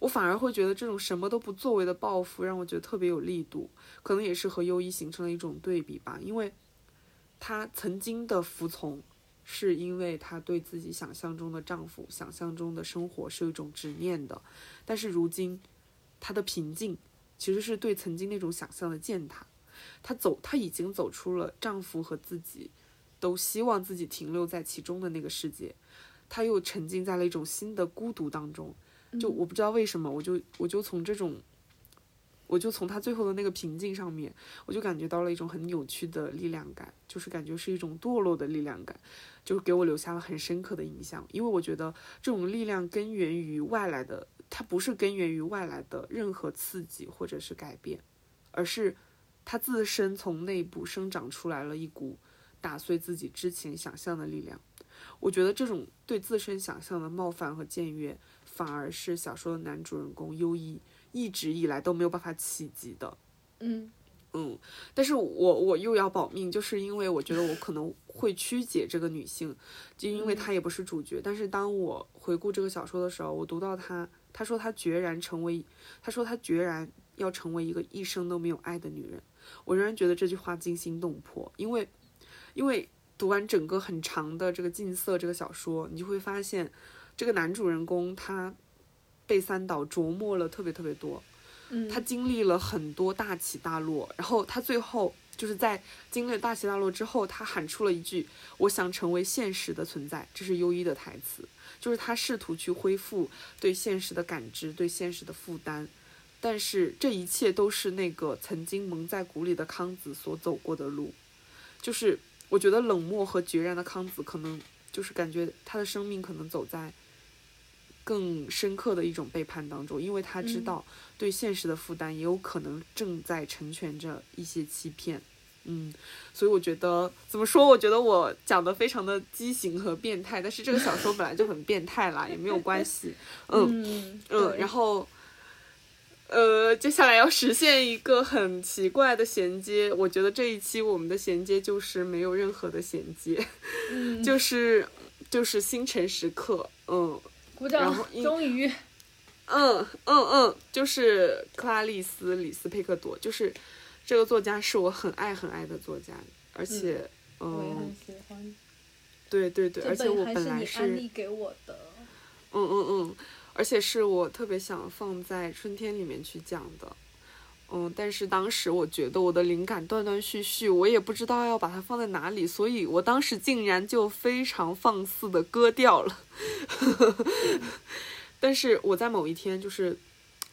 我反而会觉得这种什么都不作为的报复，让我觉得特别有力度。可能也是和优一形成了一种对比吧，因为她曾经的服从，是因为她对自己想象中的丈夫、想象中的生活是有一种执念的，但是如今。她的平静，其实是对曾经那种想象的践踏。她走，她已经走出了丈夫和自己都希望自己停留在其中的那个世界。她又沉浸在了一种新的孤独当中。就我不知道为什么，我就我就从这种，我就从他最后的那个平静上面，我就感觉到了一种很扭曲的力量感，就是感觉是一种堕落的力量感，就给我留下了很深刻的印象。因为我觉得这种力量根源于外来的。它不是根源于外来的任何刺激或者是改变，而是它自身从内部生长出来了一股打碎自己之前想象的力量。我觉得这种对自身想象的冒犯和僭越，反而是小说的男主人公优一一直以来都没有办法企及的。
嗯
嗯，但是我我又要保命，就是因为我觉得我可能会曲解这个女性，就因为她也不是主角。但是当我回顾这个小说的时候，我读到她，她说她决然成为，她说她决然要成为一个一生都没有爱的女人。我仍然觉得这句话惊心动魄，因为，因为读完整个很长的这个《禁色》这个小说，你就会发现，这个男主人公他被三岛琢磨了特别特别多。
嗯，
他经历了很多大起大落，然后他最后就是在经历大起大落之后，他喊出了一句：“我想成为现实的存在。”这是优一的台词，就是他试图去恢复对现实的感知，对现实的负担，但是这一切都是那个曾经蒙在鼓里的康子所走过的路。就是我觉得冷漠和决然的康子，可能就是感觉他的生命可能走在。更深刻的一种背叛当中，因为他知道对现实的负担也有可能正在成全着一些欺骗，嗯，所以我觉得怎么说？我觉得我讲的非常的畸形和变态，但是这个小说本来就很变态啦，也没有关系，[LAUGHS]
嗯
嗯，然后，呃，接下来要实现一个很奇怪的衔接，我觉得这一期我们的衔接就是没有任何的衔接，[LAUGHS] 就是就是星辰时刻，嗯。
鼓掌！终于，
嗯嗯嗯，就是克拉丽丝·李斯佩克朵，就是这个作家是我很爱很爱的作家，而且，
嗯，我也很喜欢。
对对对，而且我本来是
安利给我的。
嗯嗯嗯，而且是我特别想放在春天里面去讲的。嗯，但是当时我觉得我的灵感断断续续，我也不知道要把它放在哪里，所以我当时竟然就非常放肆的割掉了。[LAUGHS] 但是我在某一天，就是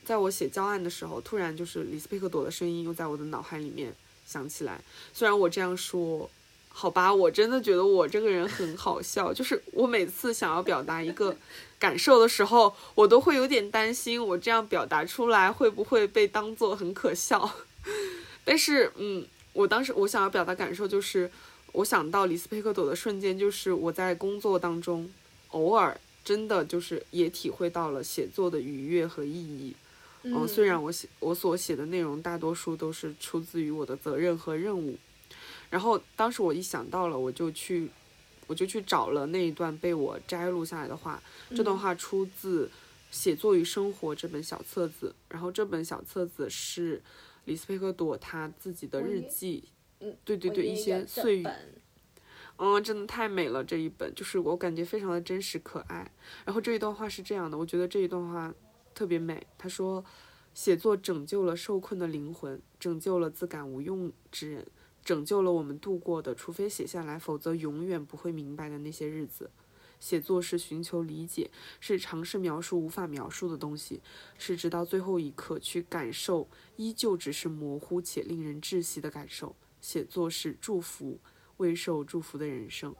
在我写教案的时候，突然就是李斯佩克朵的声音又在我的脑海里面响起来。虽然我这样说。好吧，我真的觉得我这个人很好笑，就是我每次想要表达一个感受的时候，我都会有点担心，我这样表达出来会不会被当做很可笑。[LAUGHS] 但是，嗯，我当时我想要表达感受，就是我想到李斯佩克朵的瞬间，就是我在工作当中偶尔真的就是也体会到了写作的愉悦和意义。嗯，虽然我写我所写的内容大多数都是出自于我的责任和任务。然后当时我一想到了，我就去，我就去找了那一段被我摘录下来的话。这段话出自《写作与生活》这本小册子，然后这本小册子是李斯佩克朵他自己的日记。
嗯，
对对对，一些碎语。嗯，真的太美了这一本，就是我感觉非常的真实可爱。然后这一段话是这样的，我觉得这一段话特别美。他说：“写作拯救了受困的灵魂，拯救了自感无用之人。”拯救了我们度过的，除非写下来，否则永远不会明白的那些日子。写作是寻求理解，是尝试描述无法描述的东西，是直到最后一刻去感受依旧只是模糊且令人窒息的感受。写作是祝福未受祝福的人生。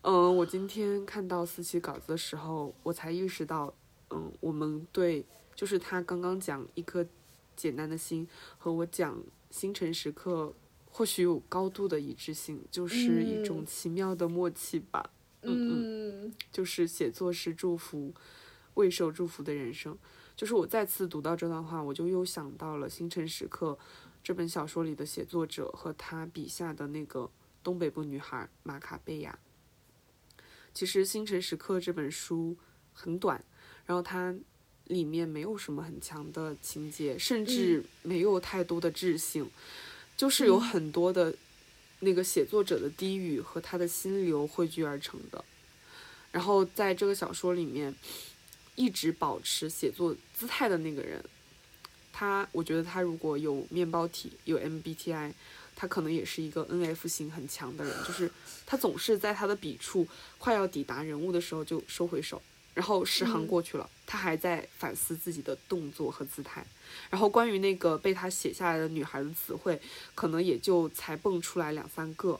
嗯，我今天看到四期稿子的时候，我才意识到，嗯，我们对就是他刚刚讲一颗简单的心，和我讲星辰时刻。或许有高度的一致性，就是一种奇妙的默契吧。嗯嗯，就是写作是祝福未受祝福的人生。就是我再次读到这段话，我就又想到了《星辰时刻》这本小说里的写作者和他笔下的那个东北部女孩玛卡贝亚。其实《星辰时刻》这本书很短，然后它里面没有什么很强的情节，甚至没有太多的智性。就是有很多的，那个写作者的低语和他的心流汇聚而成的。然后在这个小说里面，一直保持写作姿态的那个人，他，我觉得他如果有面包体，有 MBTI，他可能也是一个 NF 型很强的人。就是他总是在他的笔触快要抵达人物的时候就收回手。然后十行过去了，他还在反思自己的动作和姿态。然后关于那个被他写下来的女孩的词汇，可能也就才蹦出来两三个。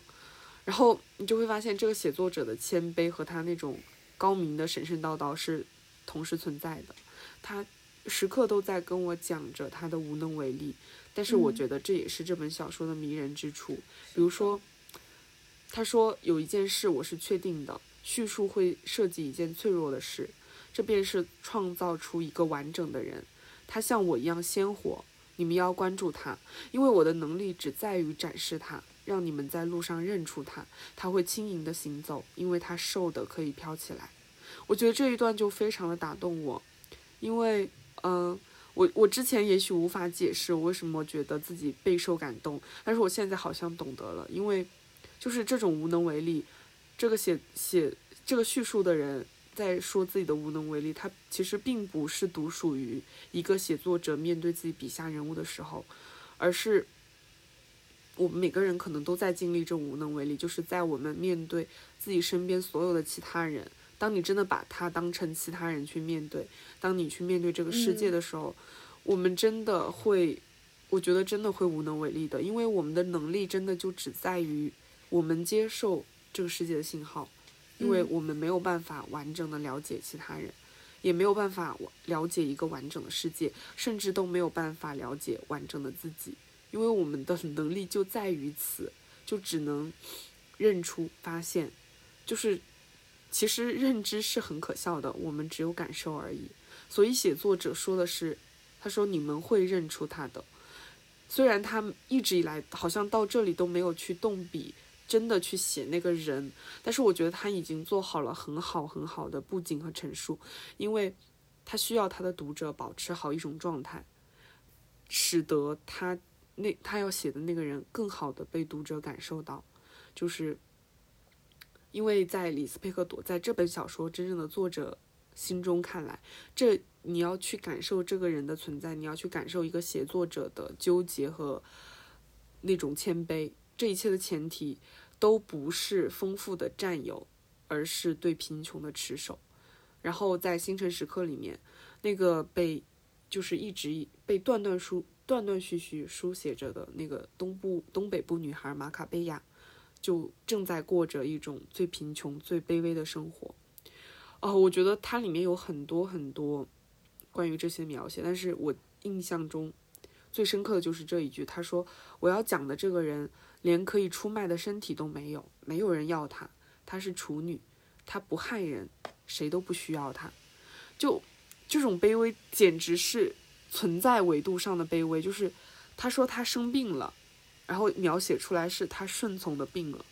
然后你就会发现，这个写作者的谦卑和他那种高明的神神叨叨是同时存在的。他时刻都在跟我讲着他的无能为力，但是我
嗯
觉得这也是这本小说的迷人之处。比如说，他说有一件事我是确定的，叙述会涉及一件脆弱的事，这便是创造出一个完整的人。他像我一样鲜活，你们要关注他，因为我的能力只在于展示他，让你们在路上认出他。他会轻盈地行走，因为他瘦的可以飘起来。我觉得这一段就非常的打动我，因为，嗯、我我之前也许无法解释我为什么觉得自己备受感动，但是我现在好像懂得了，因为就是这种无能为力，这个写写这个叙述的人在说自己的无能为力，他其实并不是独属于一个写作者面对自己笔下人物的时候，而是我们每个人可能都在经历这种无能为力，就是在我们面对自己身边所有的其他人。当你真的把他当成其他人去面对，当你去面对这个世界的时候，嗯、我们真的会，我觉得真的会无能为力的，因为我们的能力真的就只在于我们接受这个世界的信号，因为我们没有办法完整的了解其他人，也没有办法了解一个完整的世界，甚至都没有办法了解完整的自己，因为我们的能力就在于此，就只能认出、发现，就是。其实认知是很可笑的，我们只有感受而已。所以写作者说的是，他说你们会认出他的。虽然他一直以来好像到这里都没有去动笔，真的去写那个人，但是我觉得他已经做好了很好很好的布景和陈述，因为他需要他的读者保持好一种状态，使得他那他要写的那个人更好的被读者感受到，就是。因为在李斯佩克朵在这本小说真正的作者心中看来，这你要去感受这个人的存在，你要去感受一个写作者的纠结和那种谦卑，这一切的前提都不是丰富的占有，而是对贫穷的持守。然后在《星辰时刻》里面，那个被就是一直被断断书断断续续书写着的那个东部东北部女孩马卡贝亚。就正在过着一种最贫穷、最卑微的生活，哦，我觉得它里面有很多很多关于这些描写，但是我印象中最深刻的就是这一句，他说：“我要讲的这个人连可以出卖的身体都没有，没有人要她，她是处女，她不害人，谁都不需要她。”就这种卑微，简直是存在维度上的卑微。就是他说他生病了。然后描写出来是他顺从的病了，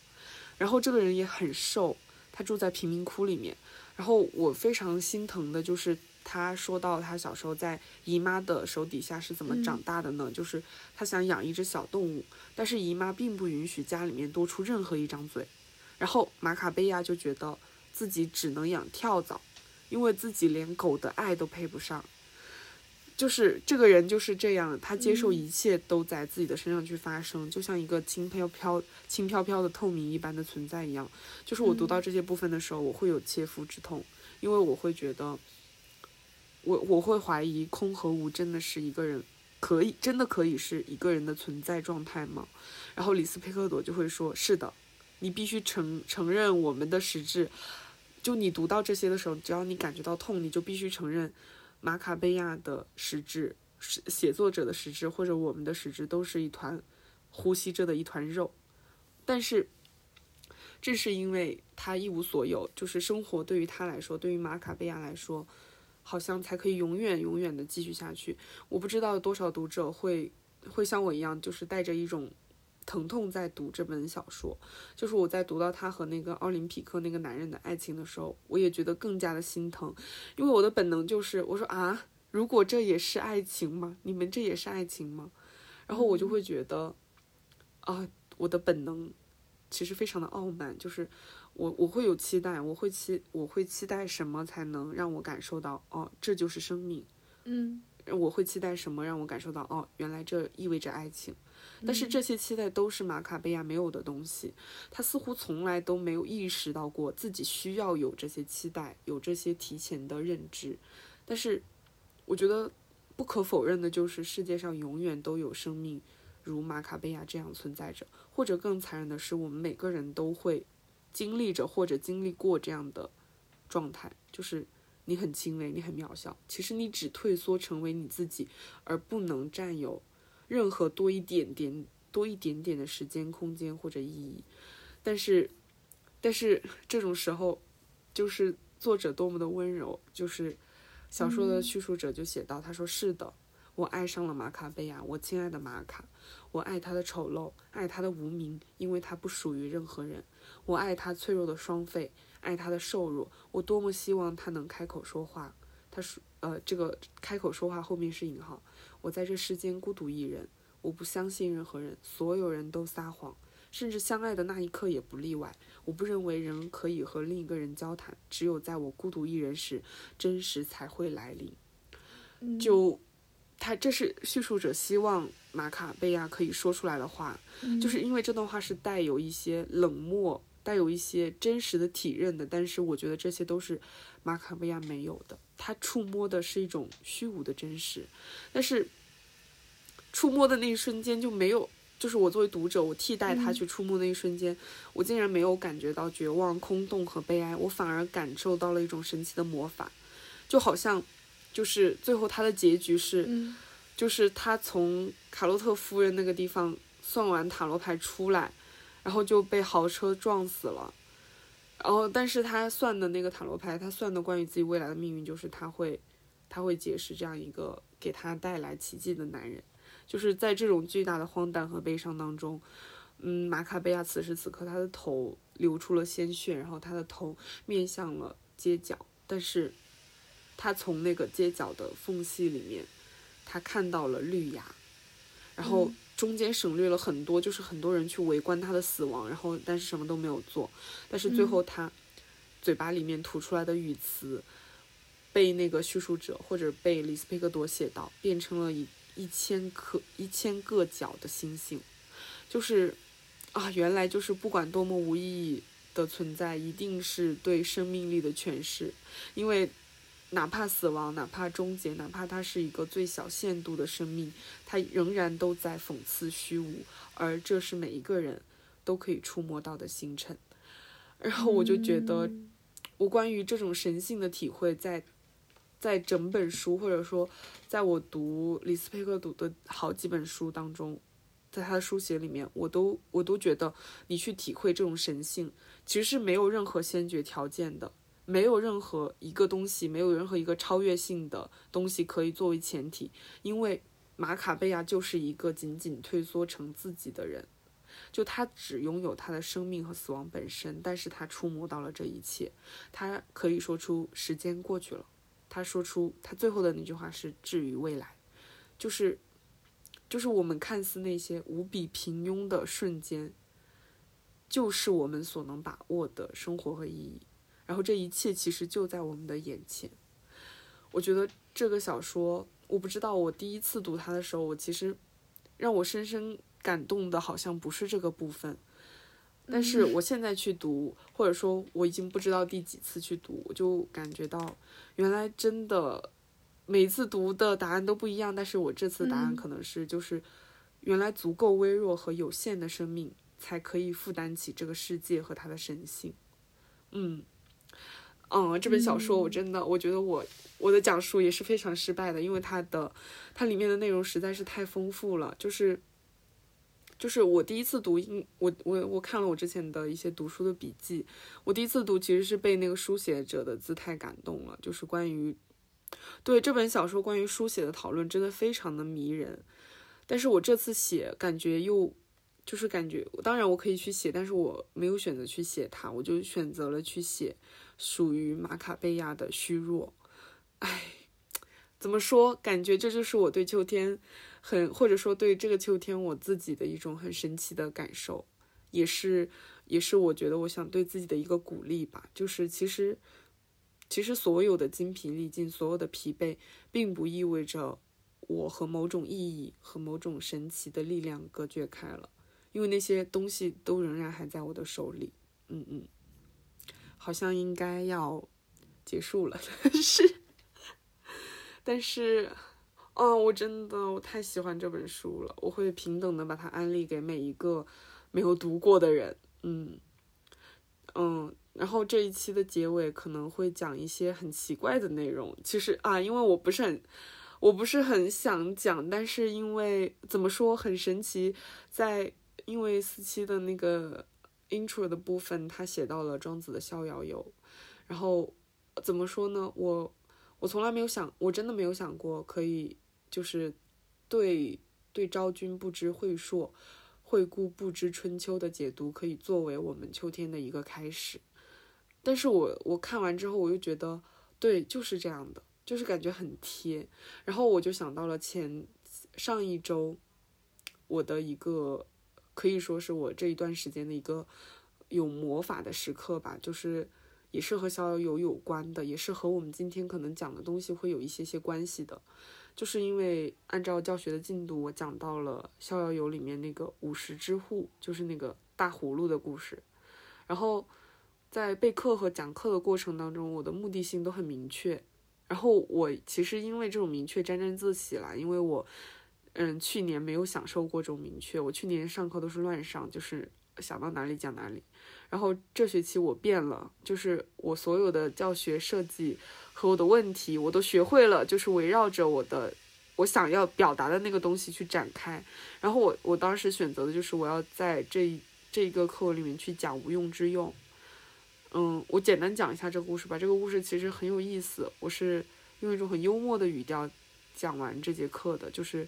然后这个人也很瘦，他住在贫民窟里面。然后我非常心疼的就是他说到他小时候在姨妈的手底下是怎么长大的呢？
嗯、
就是他想养一只小动物，但是姨妈并不允许家里面多出任何一张嘴。然后马卡贝亚就觉得自己只能养跳蚤，因为自己连狗的爱都配不上。就是这个人就是这样，他接受一切都在自己的身上去发生，
嗯、
就像一个轻飘飘、轻飘飘的透明一般的存在一样。就是我读到这些部分的时候，
嗯、
我会有切肤之痛，因为我会觉得，我我会怀疑空和无真的是一个人可以真的可以是一个人的存在状态吗？然后李斯佩克朵就会说：“是的，你必须承承认我们的实质。就你读到这些的时候，只要你感觉到痛，你就必须承认。”马卡贝亚的实质，写作者的实质，或者我们的实质，都是一团呼吸着的一团肉。但是，正是因为他一无所有，就是生活对于他来说，对于马卡贝亚来说，好像才可以永远永远的继续下去。我不知道多少读者会会像我一样，就是带着一种疼痛在读这本小说。就是我在读到他和那个奥林匹克那个男人的爱情的时候，我也觉得更加的心疼，因为我的本能就是我说啊，如果这也是爱情吗？你们这也是爱情吗？然后我就会觉得，啊，我的本能其实非常的傲慢，就是我我会有期待，我会期我会期待什么才能让我感受到哦，这就是生命，
嗯，
我会期待什么让我感受到哦，原来这意味着爱情。但是这些期待都是马卡贝亚没有的东西，他似乎从来都没有意识到过自己需要有这些期待，有这些提前的认知。但是，我觉得不可否认的就是世界上永远都有生命如马卡贝亚这样存在着，或者更残忍的是，我们每个人都会经历着或者经历过这样的状态，就是你很轻微，你很渺小。其实你只退缩成为你自己，而不能占有任何多一点点、多一点点的时间、空间或者意义。但是，但是这种时候，就是作者多么的温柔，就是小说的叙述者就写到，他说：“是的。”我爱上了马卡贝亚，我亲爱的马卡，我爱他的丑陋，爱他的无名，因为他不属于任何人。我爱他脆弱的双肺，爱他的瘦弱。我多么希望他能开口说话。他说，呃，这个开口说话后面是引号。我在这世间孤独一人，我不相信任何人，所有人都撒谎，甚至相爱的那一刻也不例外。我不认为人可以和另一个人交谈，只有在我孤独一人时，真实才会来临。就。他这是叙述者希望马卡贝亚可以说出来的话，就是因为这段话是带有一些冷漠，带有一些真实的体认的。但是我觉得这些都是马卡贝亚没有的，他触摸的是一种虚无的真实。但是触摸的那一瞬间就没有，就是我作为读者，我替代他去触摸那一瞬间，我竟然没有感觉到绝望、空洞和悲哀，我反而感受到了一种神奇的魔法，就好像。就是最后他的结局是，就是他从卡洛特夫人那个地方算完塔罗牌出来，然后就被豪车撞死了。然后，但是他算的那个塔罗牌，他算的关于自己未来的命运，就是他会，他会结识这样一个给他带来奇迹的男人。就是在这种巨大的荒诞和悲伤当中，嗯，马卡贝亚此时此刻他的头流出了鲜血，然后他的头面向了街角，但是。他从那个街角的缝隙里面，他看到了绿芽，然后中间省略了很多，就是很多人去围观他的死亡，然后但是什么都没有做，但是最后他嘴巴里面吐出来的语词，被那个叙述者或者被里斯佩克多写到，变成了一一千颗一千个角的星星，就是啊，原来就是不管多么无意义的存在，一定是对生命力的诠释，因为。哪怕死亡，哪怕终结，哪怕它是一个最小限度的生命，它仍然都在讽刺虚无，而这是每一个人都可以触摸到的星辰。然后我就觉得，我关于这种神性的体会，在在整本书，或者说在我读李斯佩克读的好几本书当中，在他的书写里面，我都我都觉得，你去体会这种神性，其实是没有任何先决条件的。没有任何一个东西，没有任何一个超越性的东西可以作为前提，因为马卡贝亚就是一个仅仅退缩成自己的人，就他只拥有他的生命和死亡本身，但是他触摸到了这一切，他可以说出时间过去了，他说出他最后的那句话是至于未来，就是，就是我们看似那些无比平庸的瞬间，就是我们所能把握的生活和意义。然后这一切其实就在我们的眼前。我觉得这个小说，我不知道我第一次读它的时候，我其实让我深深感动的，好像不是这个部分。但是我现在去读，或者说我已经不知道第几次去读，我就感觉到，原来真的每次读的答案都不一样。但是我这次答案可能是，就是原来足够微弱和有限的生命，才可以负担起这个世界和它的神性。嗯。嗯，这本小说我真的，我觉得我我的讲述也是非常失败的，因为它的它里面的内容实在是太丰富了。就是就是我第一次读，我我我看了我之前的一些读书的笔记，我第一次读其实是被那个书写者的姿态感动了。就是关于对这本小说关于书写的讨论，真的非常的迷人。但是我这次写，感觉又就是感觉，当然我可以去写，但是我没有选择去写它，我就选择了去写。属于马卡贝亚的虚弱，哎，怎么说？感觉这就是我对秋天很，或者说对这个秋天我自己的一种很神奇的感受，也是，也是我觉得我想对自己的一个鼓励吧。就是其实，其实所有的精疲力尽，所有的疲惫，并不意味着我和某种意义和某种神奇的力量隔绝开了，因为那些东西都仍然还在我的手里。嗯嗯。好像应该要结束了，但 [LAUGHS] 是，但是，哦，我真的我太喜欢这本书了，我会平等的把它安利给每一个没有读过的人，嗯，嗯，然后这一期的结尾可能会讲一些很奇怪的内容。其实啊，因为我不是很，我不是很想讲，但是因为怎么说很神奇，在因为四期的那个 intro 的部分，他写到了庄子的《逍遥游》，然后怎么说呢？我我从来没有想，我真的没有想过可以就是对对昭君不知晦朔。惠顾不知春秋的解读可以作为我们秋天的一个开始，但是我我看完之后我又觉得，对，就是这样的，就是感觉很贴。然后我就想到了前上一周我的一个可以说是我这一段时间的一个有魔法的时刻吧，就是也是和逍遥游有关的，也是和我们今天可能讲的东西会有一些些关系的。就是因为按照教学的进度，我讲到了《逍遥游》里面那个五十之户，就是那个大葫芦的故事。然后在备课和讲课的过程当中，我的目的性都很明确。然后我其实因为这种明确沾沾自喜了，因为我嗯去年没有享受过这种明确，我去年上课都是乱上，就是想到哪里讲哪里。然后这学期我变了，就是我所有的教学设计。和我的问题，我都学会了，就是围绕着我的我想要表达的那个东西去展开。然后我我当时选择的就是我要在这这一个课文里面去讲无用之用。嗯，我简单讲一下这个故事吧。这个故事其实很有意思，我是用一种很幽默的语调讲完这节课的。就是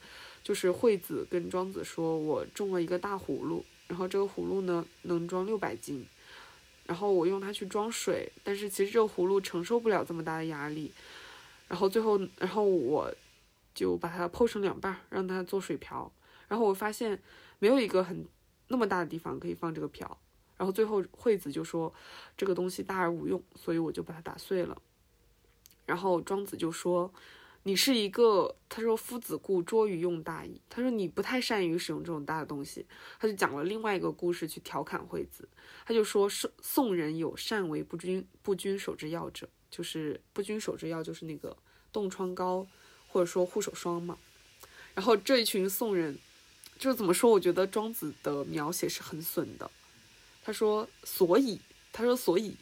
就是惠子跟庄子说，我种了一个大葫芦，然后这个葫芦呢能装六百斤。然后我用它去装水，但是其实这个葫芦承受不了这么大的压力。然后最后，然后我就把它剖成两半，让它做水瓢。然后我发现没有一个很那么大的地方可以放这个瓢。然后最后惠子就说这个东西大而无用，所以我就把它打碎了。然后庄子就说。你是一个，他说夫子故拙于用大矣。他说你不太善于使用这种大的东西。他就讲了另外一个故事去调侃惠子。他就说宋宋人有善为不君不君手之药者，就是不君手之药就是那个冻疮膏或者说护手霜嘛。然后这一群宋人，就怎么说？我觉得庄子的描写是很损的。他说所以，他说所以，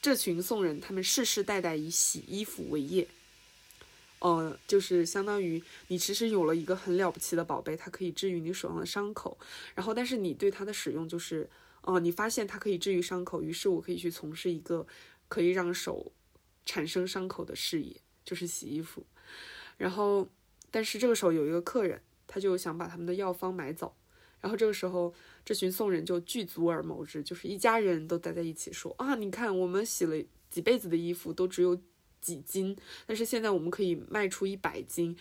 这群宋人他们世世代代以洗衣服为业。呃，就是相当于你其实有了一个很了不起的宝贝，它可以治愈你手上的伤口。然后，但是你对它的使用就是，哦，你发现它可以治愈伤口，于是我可以去从事一个可以让手产生伤口的事业，就是洗衣服。然后，但是这个时候有一个客人，他就想把他们的药方买走。然后这个时候，这群宋人就聚足而谋之，就是一家人都待在一起说啊，你看我们洗了几辈子的衣服，都只有。几斤？但是现在我们可以卖出一百斤，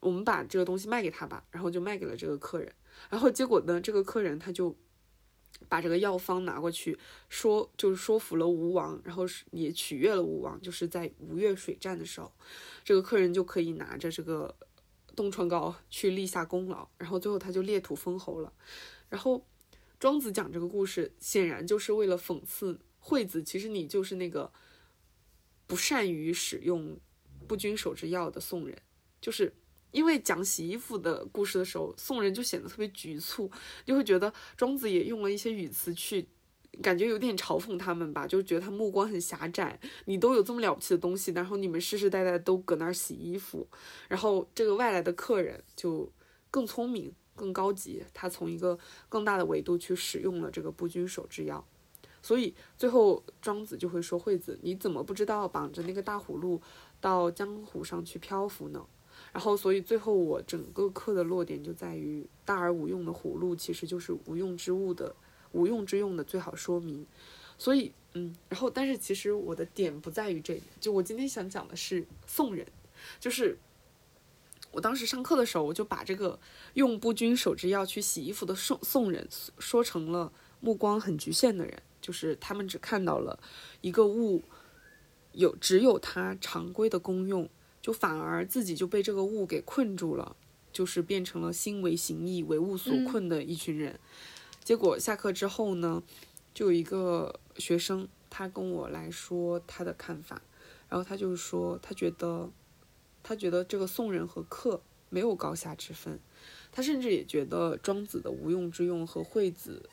我们把这个东西卖给他吧，然后就卖给了这个客人。然后结果呢，这个客人他就把这个药方拿过去，说就是说服了吴王，然后也取悦了吴王。就是在吴越水战的时候，这个客人就可以拿着这个冻疮膏去立下功劳，然后最后他就裂土封侯了。然后庄子讲这个故事，显然就是为了讽刺惠子，其实你就是那个。不善于使用不均手之药的宋人，就是因为讲洗衣服的故事的时候，宋人就显得特别局促，就会觉得庄子也用了一些语词去，感觉有点嘲讽他们吧，就觉得他目光很狭窄。你都有这么了不起的东西，然后你们世世代代都搁那儿洗衣服，然后这个外来的客人就更聪明、更高级，他从一个更大的维度去使用了这个不均手之药。所以最后庄子就会说：“惠子，你怎么不知道绑着那个大葫芦到江湖上去漂浮呢？”然后，所以最后我整个课的落点就在于大而无用的葫芦其实就是无用之物的无用之用的最好说明。所以，嗯，然后但是其实我的点不在于这里，就我今天想讲的是宋人，就是我当时上课的时候，我就把这个用不君手之药去洗衣服的宋宋人说成了目光很局限的人。就是他们只看到了一个物有只有它常规的功用，就反而自己就被这个物给困住了，就是变成了心为形役、为物所困的一群人。结果下课之后呢，就有一个学生他跟我来说他的看法，然后他就是说他觉得他觉得这个宋人和客没有高下之分，他甚至也觉得庄子的无用之用和惠子。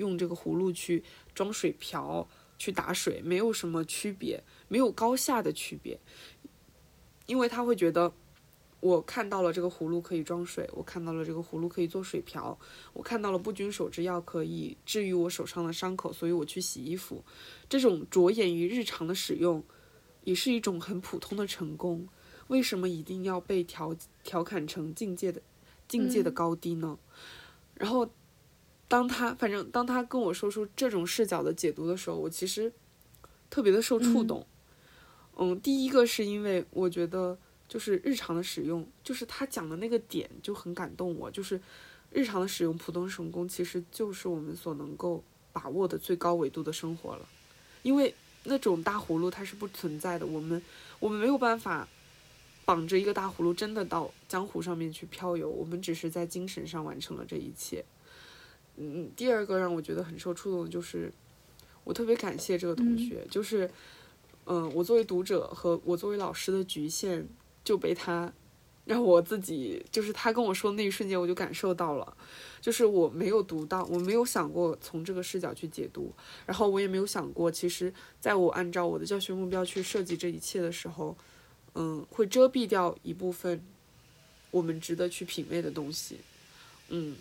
用这个葫芦去装水瓢，去打水，没有什么区别，没有高下的区别，因为他会觉得。我看到了这个葫芦可以装水，我看到了这个葫芦可以做水瓢，我看到了不均手之药可以治愈我手上的伤口，所以我去洗衣服。这种着眼于日常的使用，也是一种很普通的成功。为什么一定要被调调侃成境界的境界的高低呢？然后，当他反正当他跟我说出这种视角的解读的时候，我其实特别的受触动。嗯，第一个是因为我觉得。就是日常的使用，就是他讲的那个点就很感动我。就是日常的使用，普通神功其实就是我们所能够把握的最高维度的生活了。因为那种大葫芦它是不存在的，我们我们没有办法绑着一个大葫芦真的到江湖上面去漂游，我们只是在精神上完成了这一切。嗯，第二个让我觉得很受触动的就是，我特别感谢这个同学，就是嗯，我作为读者和我作为老师的局限。就被他让我自己，就是他跟我说的那一瞬间，我就感受到了，就是我没有读到，我没有想过从这个视角去解读，然后我也没有想过，其实在我按照我的教学目标去设计这一切的时候，嗯，会遮蔽掉一部分我们值得去品味的东西，嗯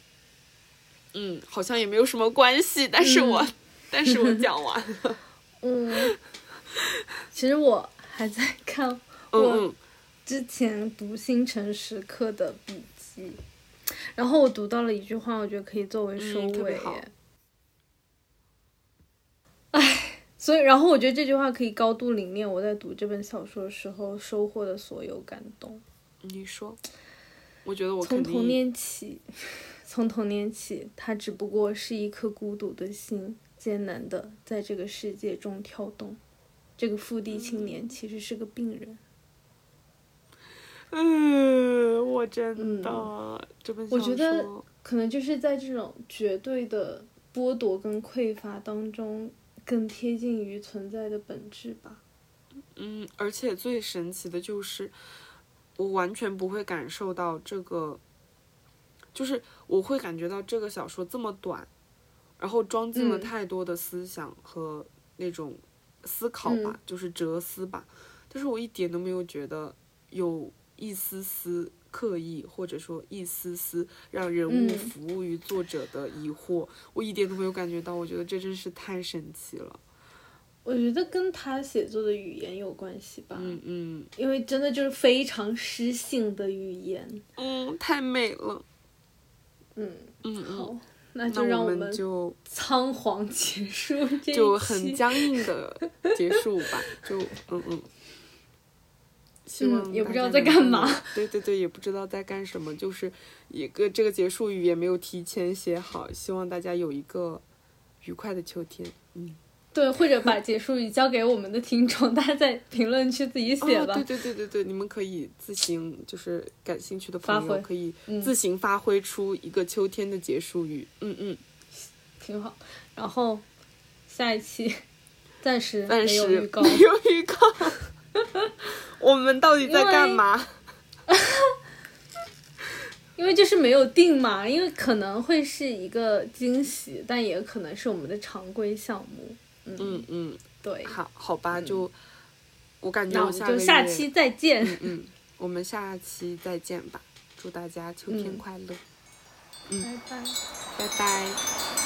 嗯，好像也没有什么关系，但是我，[LAUGHS] 但是我讲完了，
嗯，其实我还在看，
我。
之前读《星辰时刻》的笔记，然后我读到了一句话，我觉得可以作为收尾。哎，所以，然后我觉得这句话可以高度凝练我在读这本小说的时候收获的所有感动。
你说，我觉得我
从童年起，从童年起，他只不过是一颗孤独的心，艰难的在这个世界中跳动。这个腹地青年其实是个病人。
嗯，我真的这本
我觉得可能就是在这种绝对的剥夺跟匮乏当中，更贴近于存在的本质吧。
嗯，而且最神奇的就是，我完全不会感受到这个，就是我会感觉到这个小说这么短，然后装进了太多的思想和那种思考吧，就是哲思吧，但是我一点都没有觉得有。一丝丝刻意，或者说一丝丝让人物服务于作者的疑惑，我一点都没有感觉到。我觉得这真是太神奇了。
我觉得跟他写作的语言有关系吧。
嗯嗯。
因为真的就是非常诗性的语言。
嗯，太美了。
嗯
嗯
好，那就让
我
们
就
仓皇结束这
就很僵硬的结束吧。就嗯嗯。[LAUGHS] 希望
也不知道在干嘛。
对对对，也不知道在干什么，就是一个这个结束语也没有提前写好。希望大家有一个愉快的秋天。嗯，
对，或者把结束语交给我们的听众，大家在评论区自己写吧。
对对对对对，你们可以自行，就是感兴趣的朋友可以自行发挥出一个秋天的结束语。嗯嗯，
挺好。然后下一期暂时
没
有预告，
没有预告。我们到底在干嘛？[LAUGHS]
因为就是没有定嘛，因为可能会是一个惊喜，但也可能是我们的常规项目。
嗯嗯，
对，
好，好吧，就我感觉我
下就下期再见。
嗯，我们下期再见吧，祝大家秋天快乐。
嗯，拜拜，
拜拜。